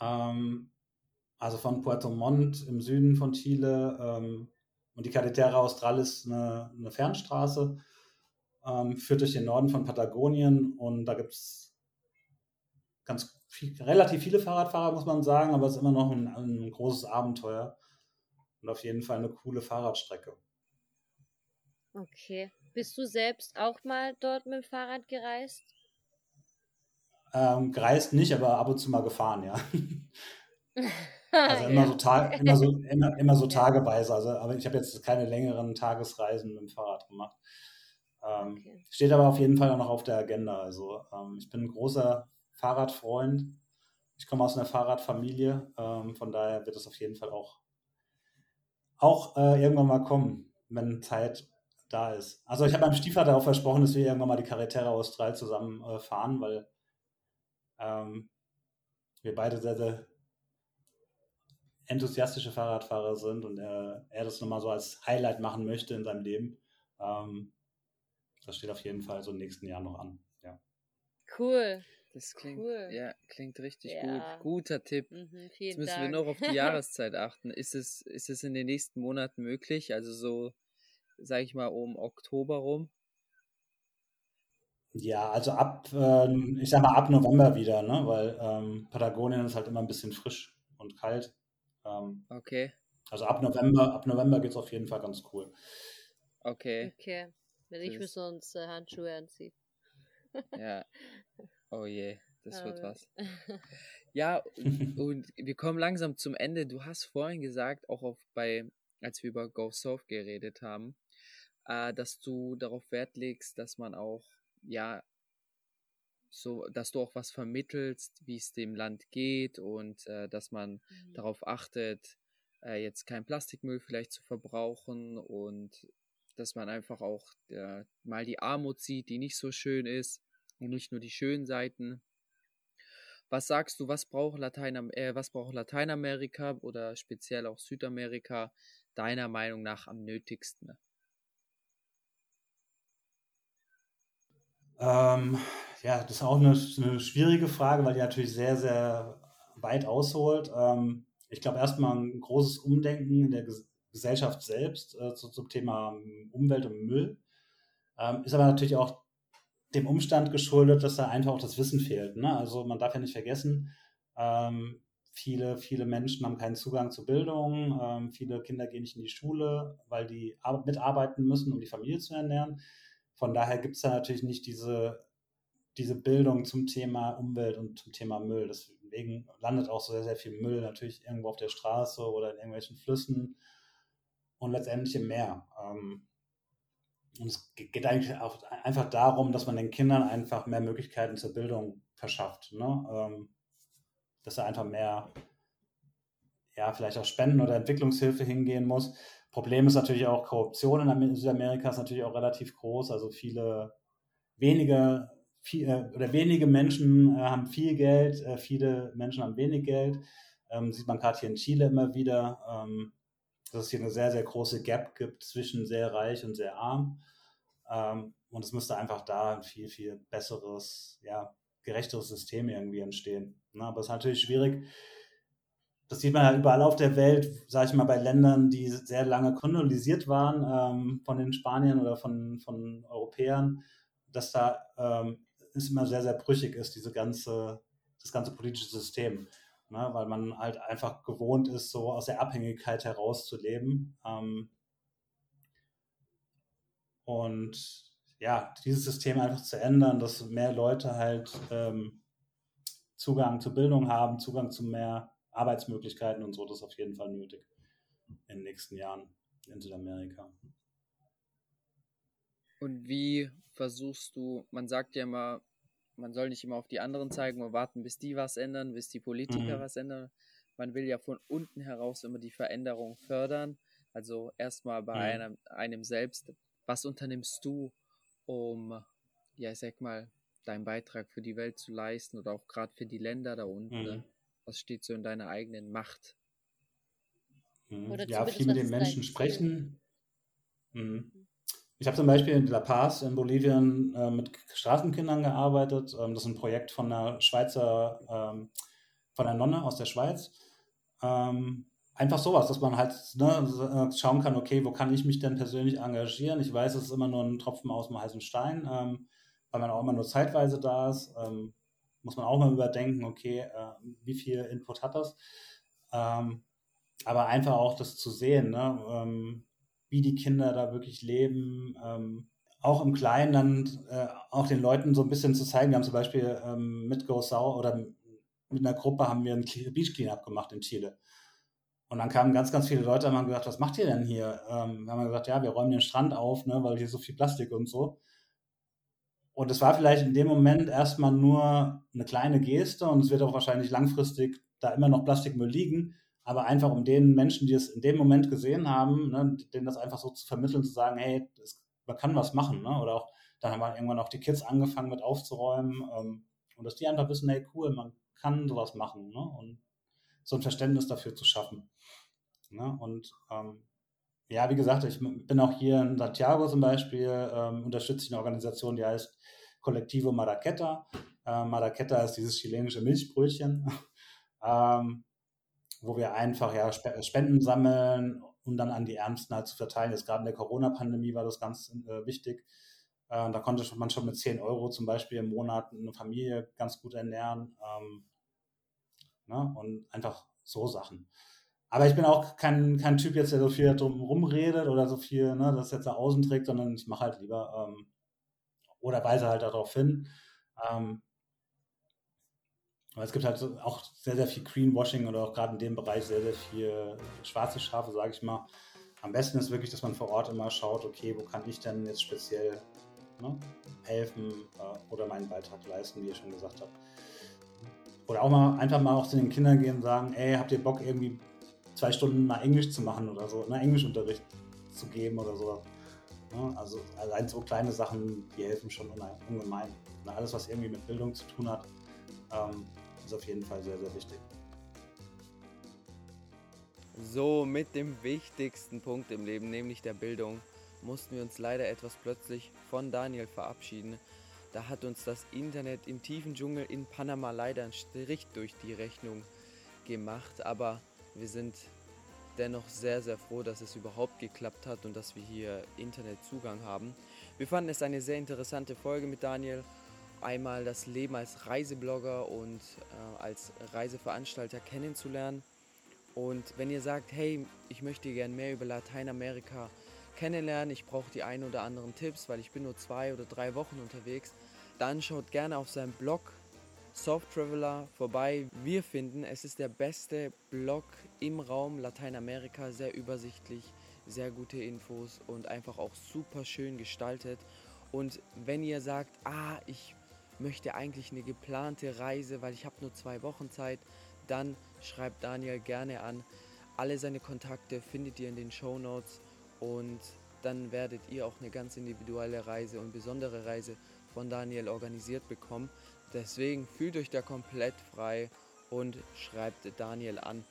Ähm, also von Puerto Montt im Süden von Chile ähm, und die Carretera Austral ist eine, eine Fernstraße, ähm, führt durch den Norden von Patagonien und da gibt es ganz viel, relativ viele Fahrradfahrer, muss man sagen, aber es ist immer noch ein, ein großes Abenteuer und auf jeden Fall eine coole Fahrradstrecke. Okay. Bist du selbst auch mal dort mit dem Fahrrad gereist? Ähm, gereist nicht, aber ab und zu mal gefahren, ja. Also immer so, Tag, immer so, immer, immer so tageweise. Also, aber ich habe jetzt keine längeren Tagesreisen mit dem Fahrrad gemacht. Ähm, Okay. Steht aber auf jeden Fall auch noch auf der Agenda. Also ähm, ich bin ein großer Fahrradfreund. Ich komme aus einer Fahrradfamilie. Ähm, von daher wird es auf jeden Fall auch, auch äh, irgendwann mal kommen, wenn Zeit da ist. Also ich habe meinem Stiefvater auch versprochen, dass wir irgendwann mal die Carretera Austral zusammen äh, fahren, weil ähm, wir beide sehr, sehr enthusiastische Fahrradfahrer sind und er, er das nochmal so als Highlight machen möchte in seinem Leben. Ähm, das steht auf jeden Fall so im nächsten Jahr noch an. Ja. Cool. Das klingt, Cool. ja, klingt richtig Ja. gut. Guter Tipp. Mhm, Jetzt müssen Dank. wir noch auf die Jahreszeit achten. Ist es, ist es in den nächsten Monaten möglich? Also so, sag ich mal, um Oktober rum? Ja, also ab, ähm, ich sag mal ab November wieder, ne? weil ähm, Patagonien ist halt immer ein bisschen frisch und kalt. Ähm, Okay, also ab November, ab November geht es auf jeden Fall ganz cool. okay, Okay. Wenn müssen wir uns äh, Handschuhe anziehen. ja. Oh je, das wird Aber- was. Ja, und wir kommen langsam zum Ende. Du hast vorhin gesagt, auch auf bei, als wir über Go South geredet haben, äh, dass du darauf Wert legst, dass man auch, ja, so, dass du auch was vermittelst, wie es dem Land geht und äh, dass man Mhm. darauf achtet, äh, jetzt kein Plastikmüll vielleicht zu verbrauchen und dass man einfach auch äh, mal die Armut sieht, die nicht so schön ist und nicht nur die schönen Seiten. Was sagst du, was braucht, Latein, äh, was braucht Lateinamerika oder speziell auch Südamerika deiner Meinung nach am nötigsten? Ähm, ja, das ist auch eine, eine schwierige Frage, weil die natürlich sehr, sehr weit ausholt. Ähm, ich glaube erstmal ein großes Umdenken in der Ges Gesellschaft selbst äh, zu, zum Thema Umwelt und Müll. Ähm, ist aber natürlich auch dem Umstand geschuldet, dass da einfach auch das Wissen fehlt. Ne? Also man darf ja nicht vergessen, ähm, viele, viele Menschen haben keinen Zugang zu Bildung, ähm, viele Kinder gehen nicht in die Schule, weil die ar- mitarbeiten müssen, um die Familie zu ernähren. Von daher gibt es da natürlich nicht diese, diese Bildung zum Thema Umwelt und zum Thema Müll. Deswegen landet auch sehr, sehr viel Müll natürlich irgendwo auf der Straße oder in irgendwelchen Flüssen und letztendlich im Meer. Ähm, und es ge- geht eigentlich auch einfach darum, dass man den Kindern einfach mehr Möglichkeiten zur Bildung verschafft. Ne? Ähm, dass da einfach mehr, ja, vielleicht auch Spenden oder Entwicklungshilfe hingehen muss. Problem ist natürlich auch Korruption in Südamerika ist natürlich auch relativ groß. Also viele wenige viel, äh, oder wenige Menschen äh, haben viel Geld, äh, viele Menschen haben wenig Geld. Ähm, sieht man gerade hier in Chile immer wieder, ähm, dass es hier eine sehr, sehr große Gap gibt zwischen sehr reich und sehr arm. Ähm, und es müsste einfach da ein viel, viel besseres, ja, gerechteres System irgendwie entstehen. Ne? Aber es ist natürlich schwierig. Das sieht man halt überall auf der Welt, sage ich mal, bei Ländern, die sehr lange kolonisiert waren ähm, von den Spaniern oder von, von Europäern, dass da ähm, es immer sehr, sehr brüchig ist, diese ganze, das ganze politische System. Ne? Weil man halt einfach gewohnt ist, so aus der Abhängigkeit herauszuleben. Ähm, und ja, dieses System einfach zu ändern, dass mehr Leute halt ähm, Zugang zu Bildung haben, Zugang zu mehr Arbeitsmöglichkeiten und so, das ist auf jeden Fall nötig in den nächsten Jahren in Südamerika. Und wie versuchst du, man sagt ja immer, man soll nicht immer auf die anderen zeigen und warten, bis die was ändern, bis die Politiker mhm. was ändern. Man will ja von unten heraus immer die Veränderung fördern. Also erstmal bei mhm. einem, einem selbst. Was unternimmst du, um, ja, ich sag mal, deinen Beitrag für die Welt zu leisten oder auch gerade für die Länder da unten? Ne? Mhm. Was steht so in deiner eigenen Macht? Mhm. ja, viel mit den Menschen sprechen. Mhm. Ich habe zum Beispiel in La Paz in Bolivien äh, mit Straßenkindern gearbeitet. Ähm, das ist ein Projekt von einer Schweizer, ähm, von einer Nonne aus der Schweiz. Ähm, einfach sowas, dass man halt ne, schauen kann, okay, wo kann ich mich denn persönlich engagieren? Ich weiß, es ist immer nur ein Tropfen aus dem heißen Stein, ähm, weil man auch immer nur zeitweise da ist. Ähm, muss man auch mal überdenken, okay, äh, wie viel Input hat das? Ähm, aber einfach auch das zu sehen, ne? Wie die Kinder da wirklich leben, ähm, auch im Kleinen dann äh, auch den Leuten so ein bisschen zu zeigen. Wir haben zum Beispiel ähm, mit Go Sau oder mit einer Gruppe haben wir ein Beach Cleanup gemacht in Chile. Und dann kamen ganz, ganz viele Leute und haben gesagt, was macht ihr denn hier? Ähm, wir haben gesagt, ja, wir räumen den Strand auf, ne, weil hier so viel Plastik und so. Und es war vielleicht in dem Moment erstmal nur eine kleine Geste und es wird auch wahrscheinlich langfristig da immer noch Plastikmüll liegen aber einfach um den Menschen, die es in dem Moment gesehen haben, ne, denen das einfach so zu vermitteln, zu sagen, hey, das, man kann was machen. Ne? Oder auch, dann haben irgendwann auch die Kids angefangen mit aufzuräumen ähm, und dass die einfach wissen, hey, cool, man kann sowas machen. Ne? Und so ein Verständnis dafür zu schaffen. Ne? Und ähm, ja, wie gesagt, ich bin auch hier in Santiago zum Beispiel, ähm, unterstütze ich eine Organisation, die heißt Collectivo Maraqueta. Äh, Maraqueta ist dieses chilenische Milchbrötchen. ähm, wo wir einfach ja Spenden sammeln, um dann an die Ärmsten halt zu verteilen. Jetzt gerade in der Corona-Pandemie war das ganz äh, wichtig. Äh, da konnte man schon mit 10 Euro zum Beispiel im Monat eine Familie ganz gut ernähren. Ähm, ne? Und einfach so Sachen. Aber ich bin auch kein, kein Typ jetzt, der so viel drum rumredet oder so viel, ne, das jetzt nach außen trägt, sondern ich mache halt lieber ähm, oder weise halt darauf hin. Ähm, aber es gibt halt auch sehr, sehr viel Greenwashing oder auch gerade in dem Bereich sehr, sehr viel schwarze Schafe, sage ich mal. Am besten ist wirklich, dass man vor Ort immer schaut, okay, wo kann ich denn jetzt speziell ne, helfen äh, oder meinen Beitrag leisten, wie ihr schon gesagt habt. Oder auch mal einfach mal auch zu den Kindern gehen und sagen, ey, habt ihr Bock irgendwie zwei Stunden mal Englisch zu machen oder so, ne, Englischunterricht zu geben oder sowas. Ne? Also allein so kleine Sachen, die helfen schon ungemein. Ne, alles, was irgendwie mit Bildung zu tun hat, ähm, ist auf jeden Fall sehr, sehr wichtig. So, mit dem wichtigsten Punkt im Leben, nämlich der Bildung, mussten wir uns leider etwas plötzlich von Daniel verabschieden. Da hat uns das Internet im tiefen Dschungel in Panama leider einen Strich durch die Rechnung gemacht, aber wir sind dennoch sehr, sehr froh, dass es überhaupt geklappt hat und dass wir hier Internetzugang haben. Wir fanden es eine sehr interessante Folge mit Daniel einmal das Leben als Reiseblogger und äh, als Reiseveranstalter kennenzulernen. Und wenn ihr sagt, hey, ich möchte gerne mehr über Lateinamerika kennenlernen, ich brauche die ein oder anderen Tipps, weil ich bin nur zwei oder drei Wochen unterwegs, dann schaut gerne auf seinem Blog Soft Traveler vorbei. Wir finden, es ist der beste Blog im Raum Lateinamerika, sehr übersichtlich, sehr gute Infos und einfach auch super schön gestaltet. Und wenn ihr sagt, ah, ich möchte eigentlich eine geplante Reise, weil ich habe nur zwei Wochen Zeit, dann schreibt Daniel gerne an. Alle seine Kontakte findet ihr in den Show Notes und dann werdet ihr auch eine ganz individuelle Reise und besondere Reise von Daniel organisiert bekommen. Deswegen fühlt euch da komplett frei und schreibt Daniel an.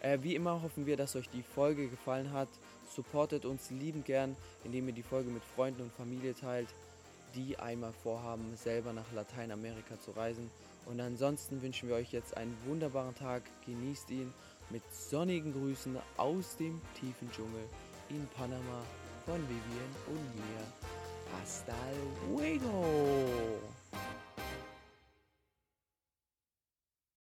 Äh, wie immer hoffen wir, dass euch die Folge gefallen hat. Supportet uns liebend gern, indem ihr die Folge mit Freunden und Familie teilt, die einmal vorhaben, selber nach Lateinamerika zu reisen. Und ansonsten wünschen wir euch jetzt einen wunderbaren Tag. Genießt ihn mit sonnigen Grüßen aus dem tiefen Dschungel in Panama von Vivian und mir. Hasta luego!